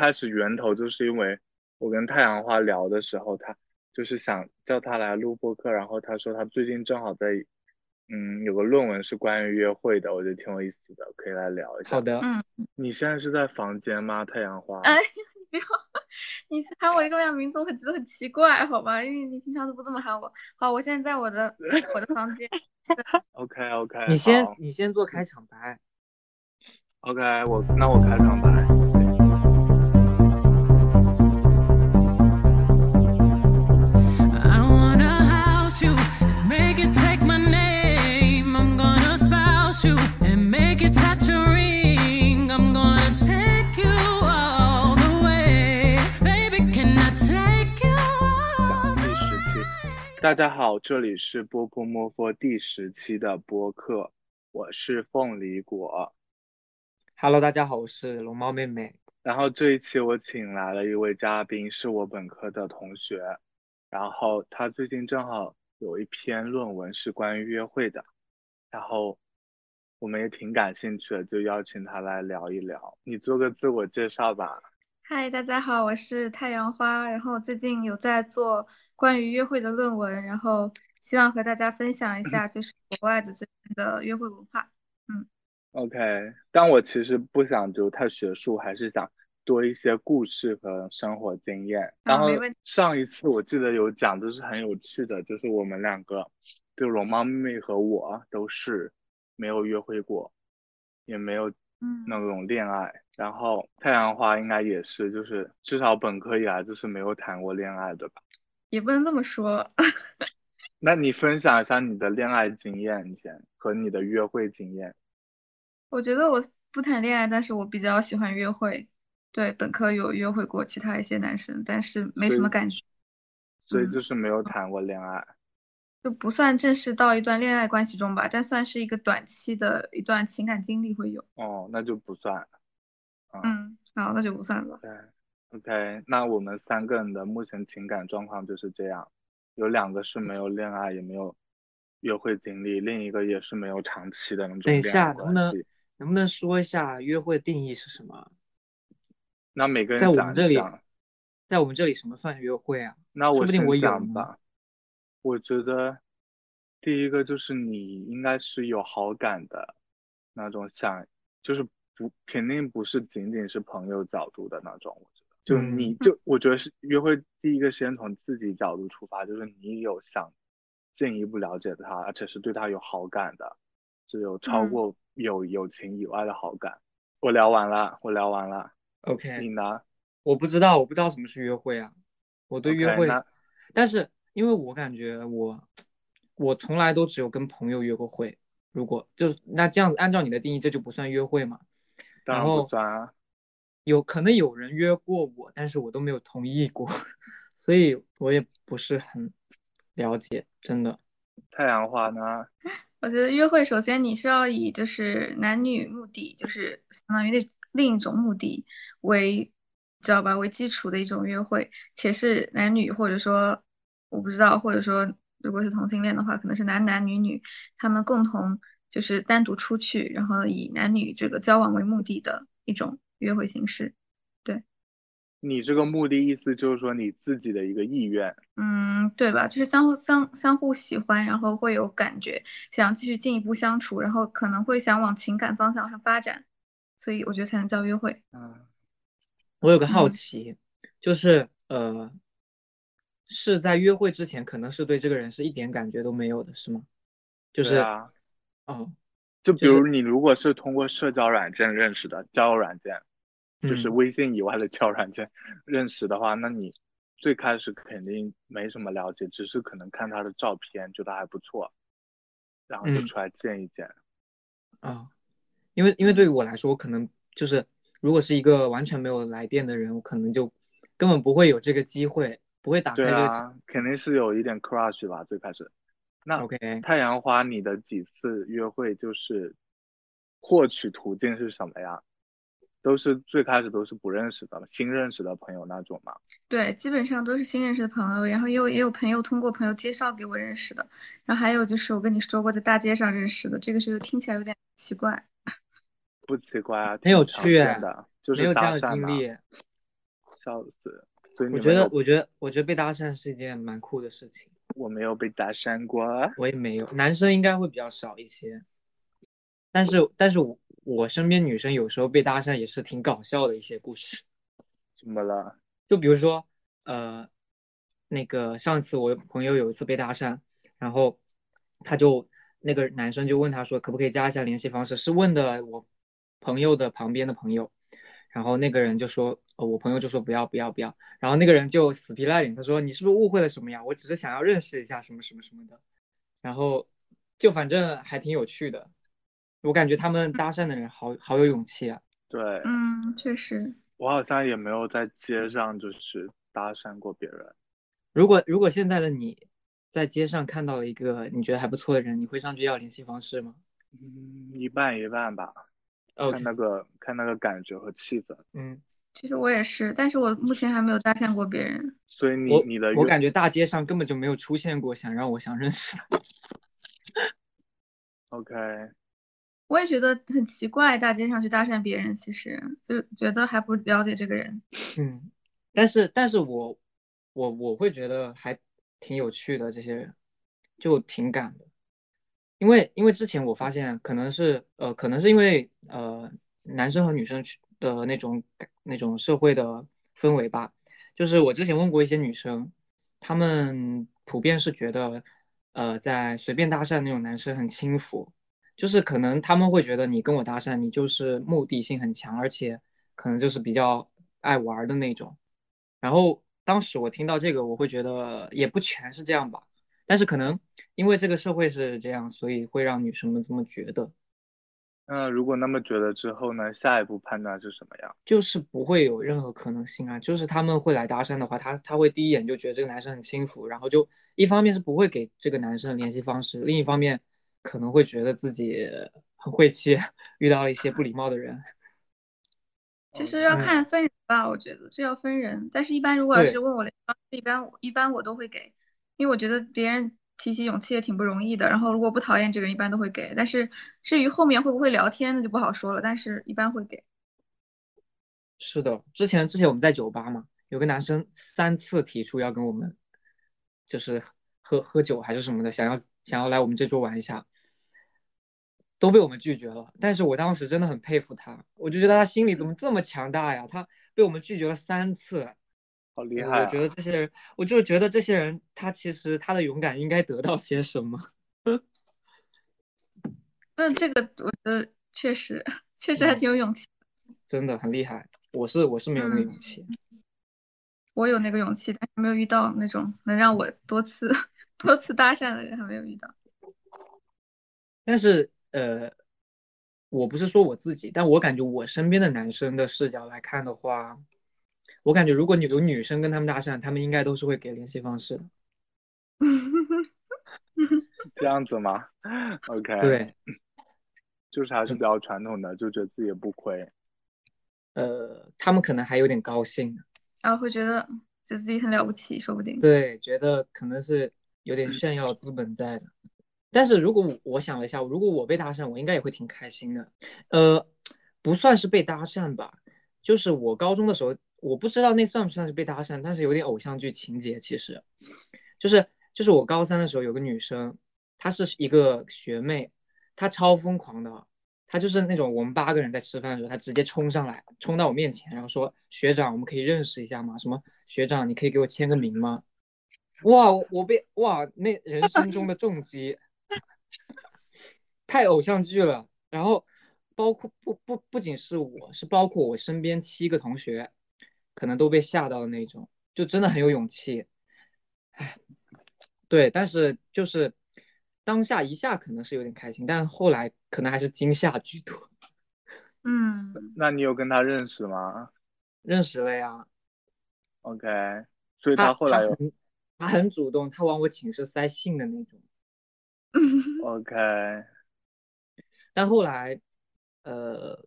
开始源头就是因为我跟太阳花聊的时候，他就是想叫他来录播客，然后他说他最近正好在，嗯，有个论文是关于约会的，我觉得挺有意思的，可以来聊一下。好的，嗯，你现在是在房间吗？太阳花？哎，你不要，你喊我一个这样名字，我觉得很奇怪，好吧？因为你平常都不这么喊我。好，我现在在我的我的房间。OK OK，你先你先做开场白。OK，我那我开场白。大家好，这里是波波摸佛第十期的播客，我是凤梨果。Hello，大家好，我是龙猫妹妹。然后这一期我请来了一位嘉宾，是我本科的同学，然后他最近正好有一篇论文是关于约会的，然后我们也挺感兴趣的，就邀请他来聊一聊。你做个自我介绍吧。嗨，大家好，我是太阳花，然后最近有在做关于约会的论文，然后希望和大家分享一下就是国外的这边的约会文化。嗯 OK，但我其实不想就太学术，还是想多一些故事和生活经验。然后上一次我记得有讲，就是很有趣的，就是我们两个，就龙猫妹妹和我都是没有约会过，也没有嗯，那种恋爱。然后太阳花应该也是，就是至少本科以来就是没有谈过恋爱，对吧？也不能这么说，那你分享一下你的恋爱经验，你先和你的约会经验。我觉得我不谈恋爱，但是我比较喜欢约会。对，本科有约会过其他一些男生，但是没什么感觉，嗯所以就是没有谈过恋爱。就不算正式到一段恋爱关系中吧，但算是一个短期的一段情感经历会有。哦，那就不算。嗯，嗯，好，那就不算了。对，OK，那我们三个人的目前情感状况就是这样，有两个是没有恋爱，也没有约会经历，另一个也是没有长期的那种等一下，能不能。能不能说一下约会定义是什么？那每个人在我们这里，在我们这里什么算约会啊？那我先不定我有呢讲吧。我觉得第一个就是你应该是有好感的那种想，就是不肯定不是仅仅是朋友角度的那种。就嗯你就我觉得是约会第一个先从自己角度出发，就是你有想进一步了解他，而且是对他有好感的，是有超嗯过友友情以外的好感。我聊完了，我聊完了，OK，你呢？我不知道，我不知道什么是约会啊。我对约会那但是因为我感觉我我从来都只有跟朋友约过会。如果就那这样子，按照你的定义，这就不算约会嘛？当然不然后算啊。有可能有人约过我，但是我都没有同意过，所以我也不是很了解，真的。太阳花呢？我觉得约会首先你是要以就是男女目的，就是相当于那另一种目的为，知道吧？为基础的一种约会，且是男女或者说我不知道，或者说如果是同性恋的话，可能是男男女女他们共同就是单独出去，然后以男女这个交往为目的的一种约会形式。对你这个目的意思就是说你自己的一个意愿。嗯，对吧？就是相互相相互喜欢，然后会有感觉，想继续进一步相处，然后可能会想往情感方向上发展，所以我觉得才能叫约会。嗯，我有个好嗯奇，就是呃，是在约会之前，可能是对这个人是一点感觉都没有的，是吗？就是啊，哦，就比如你如果是通过社交软件认识的，交友软件，就是嗯微信以外的交友软件认识的话，那你最开始肯定没什么了解，只是可能看他的照片觉得还不错，然后就嗯出来见一见。啊，因为因为对于我来说，我可能就是如果是一个完全没有来电的人，我可能就根本不会有这个机会，不会打开对这个啊，肯定是有一点 crush 吧，最开始。那 OK，太阳花，你的几次约会就是获取途径是什么呀？都是最开始都是不认识的，新认识的朋友那种嘛。对，基本上都是新认识的朋友，然后也有也有朋友通过朋友介绍给我认识的，然后还有就是我跟你说过在大街上认识的，这个是听起来有点奇怪。不奇怪啊，挺有趣的，就是没有这样的搭讪嘛。经历。笑死！所以我觉得，我觉得，我觉得被搭讪是一件蛮酷的事情。我没有被搭讪过啊。我也没有，男生应该会比较少一些。但是，但是我我身边女生有时候被搭讪也是挺搞笑的一些故事。怎么了？就比如说，呃，那个上次我朋友有一次被搭讪，然后他就那个男生就问他说可不可以加一下联系方式，是问的我朋友的旁边的朋友，然后那个人就说，呃我朋友就说不要不要不要，然后那个人就死皮赖脸，他说你是不是误会了什么呀？我只是想要认识一下什么什么什么的，然后就反正还挺有趣的，我感觉他们搭讪的人好好有勇气啊。对，嗯，确实，我好像也没有在街上就是搭讪过别人。如果如果现在的你在街上看到了一个你觉得还不错的人，你会上去要联系方式吗嗯，一半一半吧看那个看那个感觉和气氛。嗯，其实我也是，但是我目前还没有搭讪过别人。所以你你的我感觉大街上根本就没有出现过想让我想认识的。OK，我也觉得很奇怪，大街上去搭讪别人，其实就觉得还不了解这个人。嗯，但是但是我我我会觉得还挺有趣的，这些人就挺敢的，因为因为之前我发现可能是呃可能是因为呃男生和女生的那种那种社会的氛围吧，就是我之前问过一些女生，她们普遍是觉得呃在随便搭讪那种男生很轻浮，就是可能他们会觉得你跟我搭讪，你就是目的性很强，而且可能就是比较爱玩儿的那种。然后当时我听到这个，我会觉得也不全是这样吧，但是可能因为这个社会是这样，所以会让女生们这么觉得，那如果那么觉得之后呢？下一步判断是什么样？就是不会有任何可能性啊。就是他们会来搭讪的话，他他会第一眼就觉得这个男生很轻浮，然后就一方面是不会给这个男生联系方式，另一方面可能会觉得自己很晦气，遇到了一些不礼貌的人。其实要嗯看分人吧，我觉得这要分人。但是，一般如果要是问我联系方式，一般我一般我都会给，因为我觉得别人提起勇气也挺不容易的。然后，如果不讨厌这个人，一般都会给。但是至于后面会不会聊天，那就不好说了。但是一般会给。是的，之前之前我们在酒吧嘛，有个男生三次提出要跟我们，就是喝喝酒还是什么的，想要想要来我们这桌玩一下，都被我们拒绝了。但是我当时真的很佩服他，我就觉得他心里怎么这么强大呀？他被我们拒绝了三次，好厉害啊！我觉得这些人，我就觉得这些人，他其实他的勇敢应该得到些什么。那这个我觉得确实确实还嗯挺有勇气。真的很厉害。我是我是没有那个嗯勇气。我有那个勇气，但是没有遇到那种能让我多次 多次搭讪的人，还没有遇到。但是呃，我不是说我自己，但我感觉我身边的男生的视角来看的话，我感觉如果你有女生跟他们搭讪，他们应该都是会给联系方式的。这样子吗？OK，，对，就是还是比较传统的，就觉得自己也不亏。呃，他们可能还有点高兴，然后会觉得就自己很了不起，说不定。对，觉得可能是有点炫耀资本在的。但是如果我我想了一下，如果我被搭讪，我应该也会挺开心的。呃，不算是被搭讪吧，就是我高中的时候，我不知道那算不算是被搭讪，但是有点偶像剧情节。其实，就是就是我高三的时候有个女生，她是一个学妹，她超疯狂的，她就是那种我们八个人在吃饭的时候，她直接冲上来，冲到我面前，然后说：“学长，我们可以认识一下吗？什么学长，你可以给我签个名吗？”哇，我我被哇，那人生中的重击，太偶像剧了。然后包括不不不仅是我，是包括我身边七个同学，可能都被吓到的那种，就真的很有勇气。唉，对，但是就是当下一下可能是有点开心，但后来可能还是惊吓居多。嗯，那你有跟他认识吗认识了呀，？OK，所以他后来有很他很主动，他往我寝室塞信的那种。OK，但后来，呃，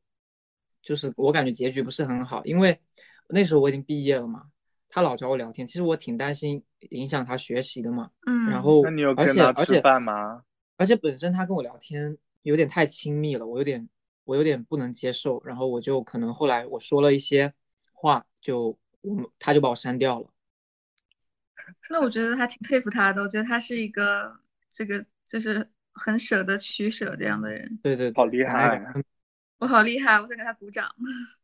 就是我感觉结局不是很好，因为那时候我已经毕业了嘛，他老找我聊天，其实我挺担心影响他学习的嘛。嗯，然后，那你有而跟他吃且而且饭吗？而且本身他跟我聊天有点太亲密了，我有点我有点不能接受，然后我就可能后来我说了一些话，就我们他就把我删掉了。那我觉得还挺佩服他的，我觉得他是一个这个就是很舍得取舍这样的人。对对好厉害我好厉害，我想给他鼓掌。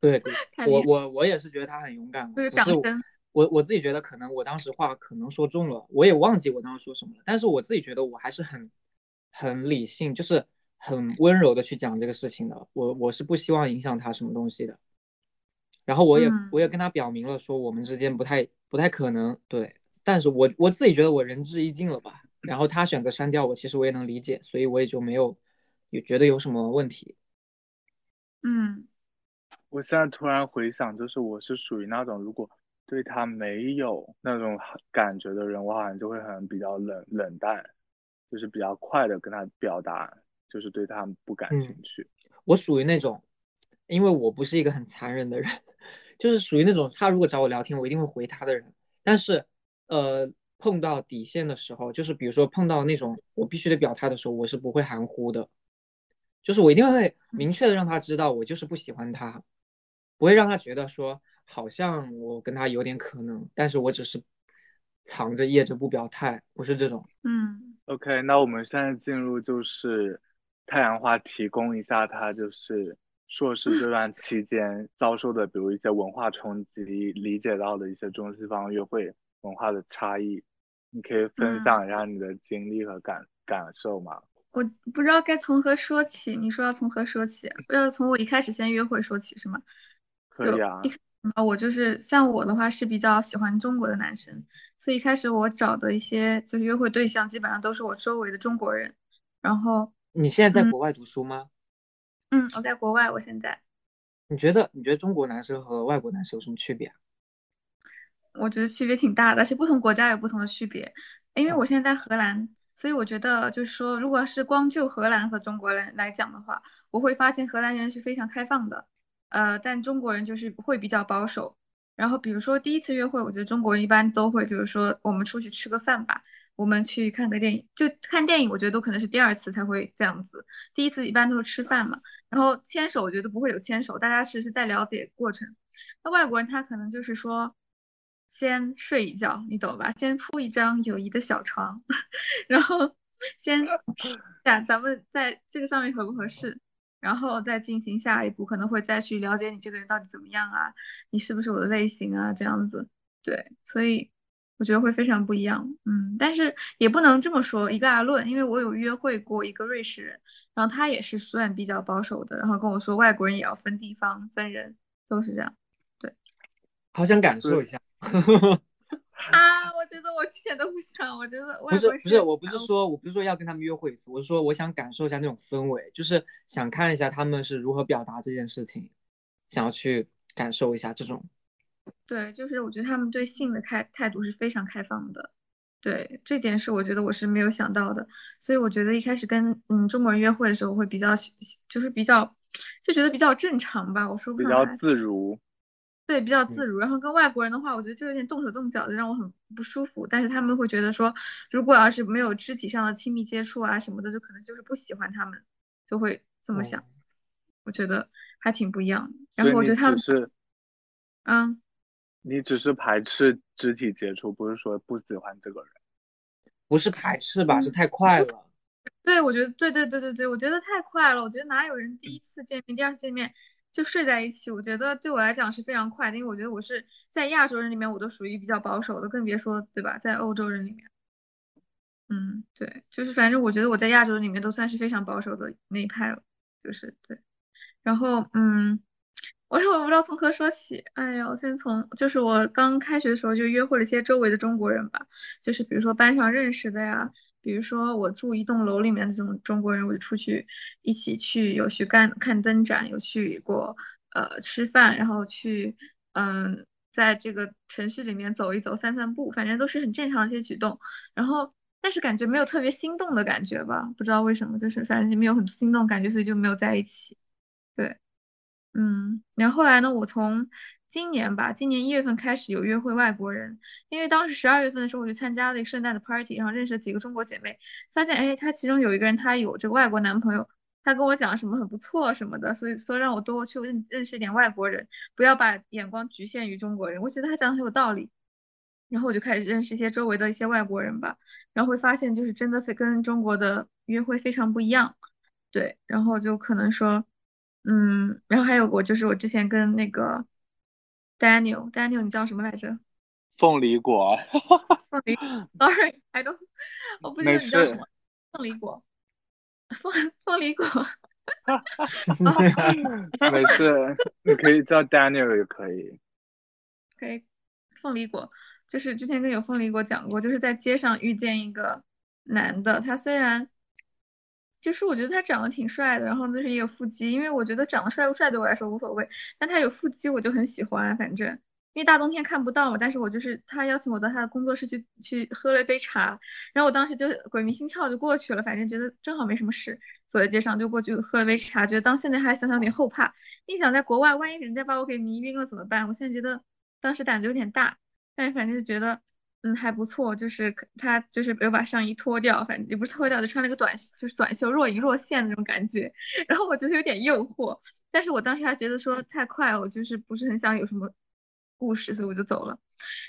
对 对，我我我也是觉得他很勇敢这的，只是我个掌声，我我自己觉得可能我当时话可能说重了，我也忘记我当时说什么了，但是我自己觉得我还是很很理性，就是很温柔的去讲这个事情的，我我是不希望影响他什么东西的。然后我也嗯我也跟他表明了说我们之间不太不太可能，对，但是我我自己觉得我仁至义尽了吧。然后他选择删掉我，其实我也能理解，所以我也就没有也觉得有什么问题。嗯我现在突然回想，就是我是属于那种如果对他没有那种感觉的人，我好像就会很比较冷冷淡，就是比较快的跟他表达，就是对他不感嗯兴趣。我属于那种，因为我不是一个很残忍的人，就是属于那种他如果找我聊天，我一定会回他的人。但是，呃，碰到底线的时候，就是比如说碰到那种我必须得表态的时候，我是不会含糊的，就是我一定会明确的让他知道我就是不喜欢他，不会让他觉得说好像我跟他有点可能，但是我只是藏着掖着不表态，不是这种。嗯 OK，那我们现在进入就是太阳花提供一下他就是硕士这段期间遭受的，比如一些文化冲击，理解到的一些中西方约会文化的差异，你可以分享一下你的经历和感感受吗？我不知道该从何说起。你说要从何说起？要从我一开始先约会说起是吗？可以啊一，开始嘛，我就是像我的话是比较喜欢中国的男生，所以一开始我找的一些就是约会对象基本上都是我周围的中国人。然后，你现在在嗯国外读书吗？嗯，我在国外，我现在你觉得你觉得中国男生和外国男生有什么区别啊？我觉得区别挺大的，而且不同国家有不同的区别。因为嗯我现在在荷兰，所以我觉得就是说，如果是光就荷兰和中国人来讲的话，我会发现荷兰人是非常开放的，呃，但中国人就是会比较保守。然后比如说第一次约会，我觉得中国人一般都会就是说，我们出去吃个饭吧，我们去看个电影，就看电影，我觉得都可能是第二次才会这样子，第一次一般都是吃饭嘛。然后牵手，我觉得不会有牵手，大家是是在了解过程。那外国人他可能就是说，先睡一觉，你懂吧？先铺一张友谊的小床，然后先看咱们在这个上面合不合适，然后再进行下一步，可能会再去了解你这个人到底怎么样啊，你是不是我的类型啊，这样子。对，所以我觉得会非常不一样。嗯，但是也不能这么说一概而论，因为我有约会过一个瑞士人，然后他也是算比较保守的，然后跟我说外国人也要分地方、分人，都是这样。对好想感受一下。啊，我觉得我一点都不想，我觉得不外国人是不是，我不是说我不是说要跟他们约会一次，我是说我想感受一下那种氛围，就是想看一下他们是如何表达这件事情，想要去感受一下这种。对，就是我觉得他们对性的开态度是非常开放的，对，这点是我觉得我是没有想到的，所以我觉得一开始跟嗯中国人约会的时候会比较就是比较就觉得比较正常吧，我说不比较，自如。对，比较嗯自如。然后跟外国人的话，我觉得就有点动手动脚的，让我很不舒服。但是他们会觉得说，如果要是没有肢体上的亲密接触啊什么的，就可能就是不喜欢他们，就会这么想。哦我觉得还挺不一样的。然后我觉得他们，是嗯。你只是排斥肢体接触，不是说不喜欢这个人。不是排斥吧，嗯是太快了。对，我觉得对对对对对，我觉得太快了。我觉得哪有人第一次见面、第二次见面就睡在一起？我觉得对我来讲是非常快的，因为我觉得我是在亚洲人里面，我都属于比较保守的，更别说对吧，在欧洲人里面。嗯，对，就是反正我觉得我在亚洲人里面都算是非常保守的那一派了，就是对。然后嗯，我也我不知道从何说起。哎呀，我先从就是我刚开学的时候就约会了一些周围的中国人吧，就是比如说班上认识的呀。比如说我住一栋楼里面的这种中国人，我就出去一起去有去干看灯展，有去过呃吃饭，然后去嗯在这个城市里面走一走、散散步，反正都是很正常的一些举动。然后但是感觉没有特别心动的感觉吧，不知道为什么，就是反正没有很心动感觉，所以就没有在一起。对，嗯，然后后来呢，我从今年吧，今年一月份开始有约会外国人，因为当时十二月份的时候，我去参加了一个圣诞的 party，然后认识了几个中国姐妹，发现哎，她其中有一个人她有这个外国男朋友，他跟我讲什么很不错什么的，所以说让我多去认认识一点外国人，不要把眼光局限于中国人。我觉得他讲的很有道理，然后我就开始认识一些周围的一些外国人吧，然后会发现就是真的非跟中国的约会非常不一样，对，然后就可能说，嗯，然后还有我就是我之前跟那个 Daniel，Daniel 你叫什么来着？凤梨果，凤梨，sorry，I don't，我不记得你叫什么，凤梨果，凤 凤梨果，没事，你可以叫 Daniel 也可以。可以，凤梨果就是之前跟有凤梨果讲过，就是在街上遇见一个男的，他虽然就是我觉得他长得挺帅的，然后就是也有腹肌，因为我觉得长得帅不帅对我来说无所谓，但他有腹肌我就很喜欢，反正因为大冬天看不到嘛，但是我就是他邀请我到他的工作室去去喝了一杯茶，然后我当时就鬼迷心窍就过去了，反正觉得正好没什么事，走在街上就过去喝了杯茶，觉得当现在还想想有点后怕，一想在国外万一人家把我给迷晕了怎么办？我现在觉得当时胆子有点大，但是反正就觉得。嗯，还不错，就是他就是没有把上衣脱掉，反正也不是脱掉，就穿了个短就是短袖，若隐若现那种感觉。然后我觉得有点诱惑，但是我当时还觉得说太快了，我就是不是很想有什么故事，所以我就走了。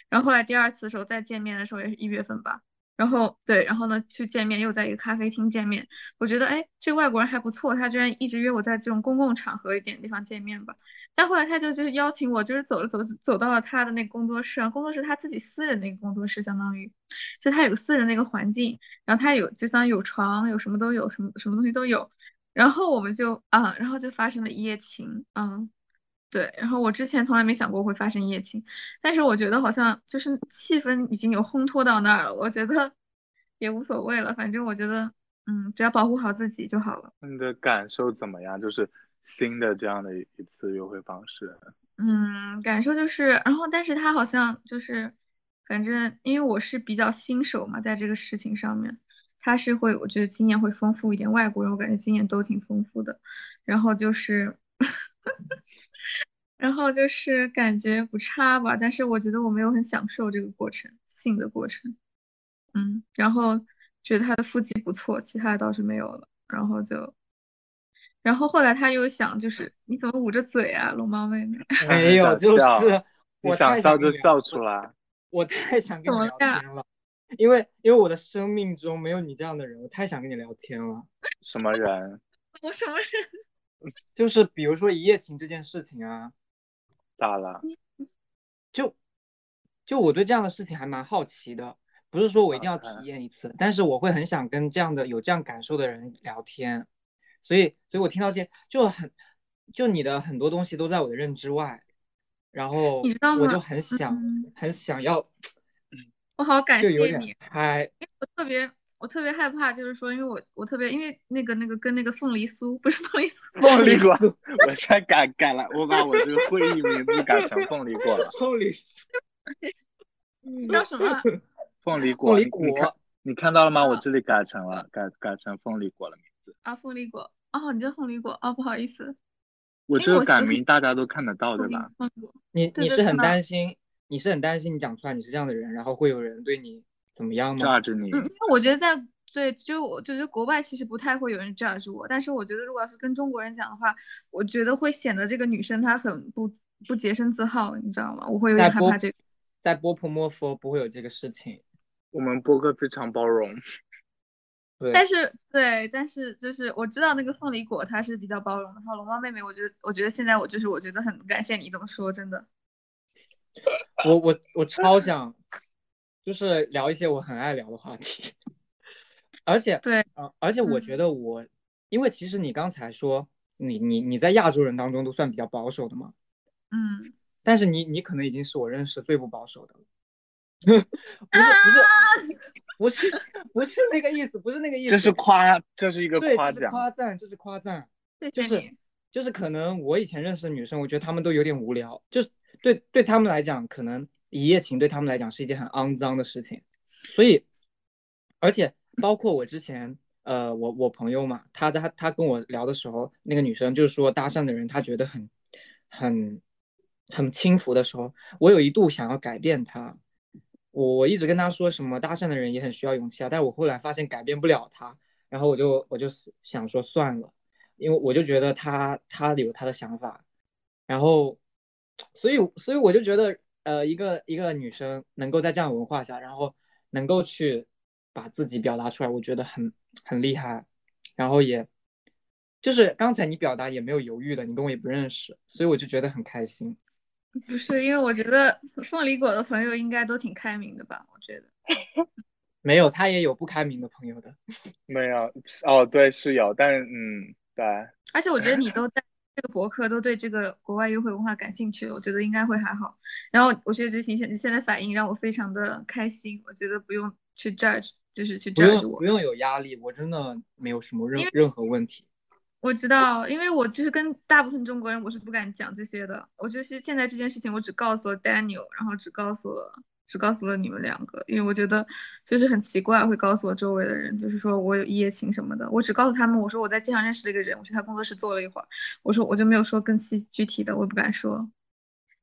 然后后来第二次的时候再见面的时候也是一月份吧，然后对，然后呢去见面又在一个咖啡厅见面，我觉得哎这外国人还不错，他居然一直约我在这种公共场合一点地方见面吧。但后来他就就邀请我，就是走着走着走到了他的那个工作室，工作室他自己私人那个工作室，相当于就他有个私人那个环境，然后他有就相当有床，有什么都有，什么什么东西都有。然后我们就啊，然后就发生了一夜情，嗯，对。然后我之前从来没想过会发生一夜情，但是我觉得好像就是气氛已经有烘托到那儿了，我觉得也无所谓了，反正我觉得嗯，只要保护好自己就好了。你的感受怎么样？就是新的这样的一次约会方式。嗯，感受就是，然后但是他好像就是，反正因为我是比较新手嘛，在这个事情上面，他是会，我觉得经验会丰富一点。外国人我感觉经验都挺丰富的，然后就是，然后就是感觉不差吧，但是我觉得我没有很享受这个过程，性的过程。嗯，然后觉得他的腹肌不错，其他的倒是没有了，然后就。然后后来他又想，就是你怎么捂着嘴啊，龙猫妹妹？没有，就是我想笑就笑出来。我太想跟你聊天了，因为因为我的生命中没有你这样的人，我太想跟你聊天了。什么人？我什么人？就是比如说一夜情这件事情啊，咋了？就就我对这样的事情还蛮好奇的，不是说我一定要体验一次，但是我会很想跟这样的有这样感受的人聊天，所以所以我听到这些就很就你的很多东西都在我的认知外，然后你知道吗我就很想？嗯。很想要，我好感就有点谢你，嗨，我特别我特别害怕，就是说，因为我我特别因为那个那个跟那个凤梨酥不是凤梨酥，凤梨果，我才改改了，我把我这个会议名字改成凤梨果了。凤梨你 叫什么啊？凤梨果，凤梨你你看果你看到了吗？啊我这里改成了，改改成凤梨果了名字。啊，凤梨果。哦，你叫凤梨果。哦，不好意思，我这个改名大家都看得到，对吧？凤果。你你是很担心，你是很担心你讲出来你是这样的人，然后会有人对你怎么样吗？judge 你，嗯，因为我觉得在对，就我就觉得国外其实不太会有人 judge 我，但是我觉得如果要是跟中国人讲的话，我觉得会显得这个女生她很不不洁身自好，你知道吗？我会有点害怕这个。在波普莫夫不会有这个事情，我们播客非常包容。对，但是对，但是就是我知道那个凤梨果它是比较包容的，然后龙猫妹妹，我觉得我觉得现在我就是我觉得很感谢你这么说，真的。我我我超想，就是聊一些我很爱聊的话题，而且对，呃，而且我觉嗯得我，因为其实你刚才说你你你在亚洲人当中都算比较保守的嘛，嗯，但是你你可能已经是我认识最不保守的了，不是不是不是不是那个意思，不是那个意思，这是夸，这是一个对，这是夸奖。夸赞，这是夸赞。就是。就是可能我以前认识的女生，我觉得她们都有点无聊，就是对对她们来讲，可能一夜情对他们来讲是一件很肮脏的事情，所以，而且包括我之前，呃，我我朋友嘛，他他他跟我聊的时候，那个女生就是说搭讪的人，她觉得很很很轻浮的时候，我有一度想要改变她，我我一直跟她说什么搭讪的人也很需要勇气啊，但是我后来发现改变不了她，然后我就我就想说算了。因为我就觉得他他有他的想法，然后所以所以我就觉得呃一个一个女生能够在这样文化下，然后能够去把自己表达出来，我觉得很很厉害，然后也就是刚才你表达也没有犹豫的，你跟我也不认识，所以我就觉得很开心。不是，因为我觉得凤梨果的朋友应该都挺开明的吧？我觉得。没有，他也有不开明的朋友的。没有哦，对，是有，但是嗯，对。而且我觉得你都在这个博客都对这个国外约会文化感兴趣，我觉得应该会还好。然后我觉得这现你现在反应让我非常的开心，我觉得不用去 judge，就是去不 judge 我。不用有压力，我真的没有什么任任何问题。我知道，因为我就是跟大部分中国人，我是不敢讲这些的。我就是现在这件事情，我只告诉了 Daniel，然后只告诉了只告诉了你们两个，因为我觉得就是很奇怪，会告诉我周围的人，就是说我有一夜情什么的。我只告诉他们，我说我在街上认识了一个人，我去他工作室坐了一会儿，我说我就没有说更细具体的，我也不敢说。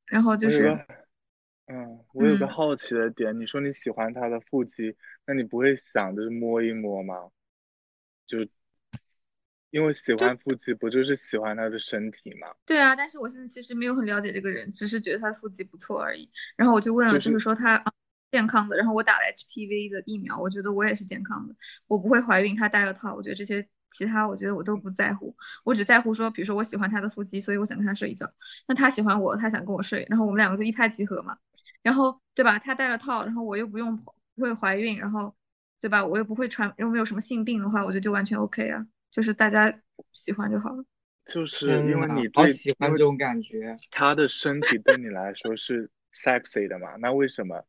然后就是嗯，我有个嗯好奇的点，你说你喜欢他的腹肌，那你不会想就是摸一摸吗？就因为喜欢腹肌，不就是喜欢他的身体吗？对啊，但是我现在其实没有很了解这个人，只是觉得他的腹肌不错而已。然后我就问了，就就是是说他啊健康的，然后我打了 HPV 的疫苗，我觉得我也是健康的，我不会怀孕，他戴了套，我觉得这些其他我觉得我都不在乎，我只在乎说，比如说我喜欢他的腹肌，所以我想跟他睡一觉，那他喜欢我，他想跟我睡，然后我们两个就一拍即合嘛，然后对吧？他戴了套，然后我又不用不会怀孕，然后对吧？我又不会传，又没有什么性病的话，我觉得就完全 OK 啊，就是大家喜欢就好了。就是因为你好喜欢这种感觉。他的身体对你来说是 sexy 的嘛，那为什么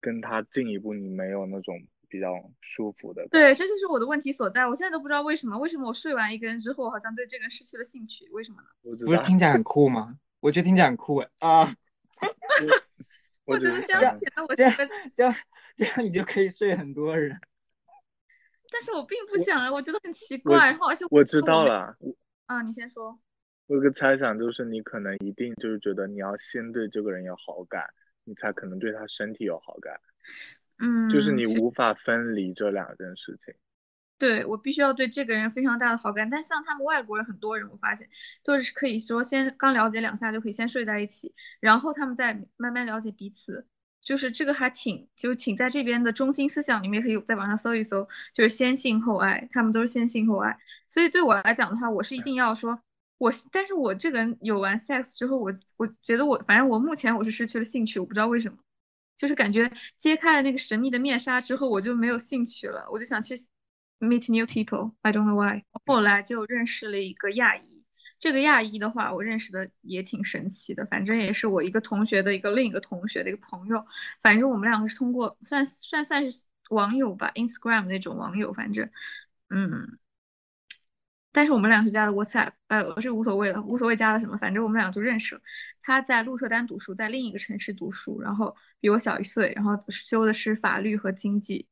跟他进一步你没有那种比较舒服的对，这就是我的问题所在。我现在都不知道为什么，为什么我睡完一个人之后，我好像对这个人失去了兴趣？为什么呢？不是听起来很酷吗？我觉得听起来很酷哎啊！我觉得这样显得我这样是个，这样这样你就可以睡很多人。但是我并不想啊，我觉得很奇怪。然后而且我知道了，我啊，你先说。我有个猜想就是你可能一定就是觉得你要先对这个人有好感，你才可能对他身体有好感，嗯就是你无法分离这两件事情。对，我必须要对这个人非常大的好感，但像他们外国人很多人，我发现就是可以说先刚了解两下就可以先睡在一起，然后他们再慢慢了解彼此，就是这个还挺就挺在这边的中心思想里面可以在网上搜一搜，就是先性后爱，他们都是先性后爱，所以对我来讲的话，我是一定要说。我，但是我这个人有完 sex 之后，我我觉得我反正我目前我是失去了兴趣，我不知道为什么，就是感觉揭开了那个神秘的面纱之后，我就没有兴趣了，我就想去 meet new people. I don't know why. 后来就认识了一个亚裔，这个亚裔的话，我认识的也挺神奇的，反正也是我一个同学的一个另一个同学的一个朋友，反正我们两个是通过算算算是网友吧，Instagram 那种网友，反正嗯。但是我们俩是加的 WhatsApp，呃，这无所谓了，无所谓加了什么，反正我们俩就认识了。他在鹿特丹读书，在另一个城市读书，然后比我小一岁，然后修的是法律和经济。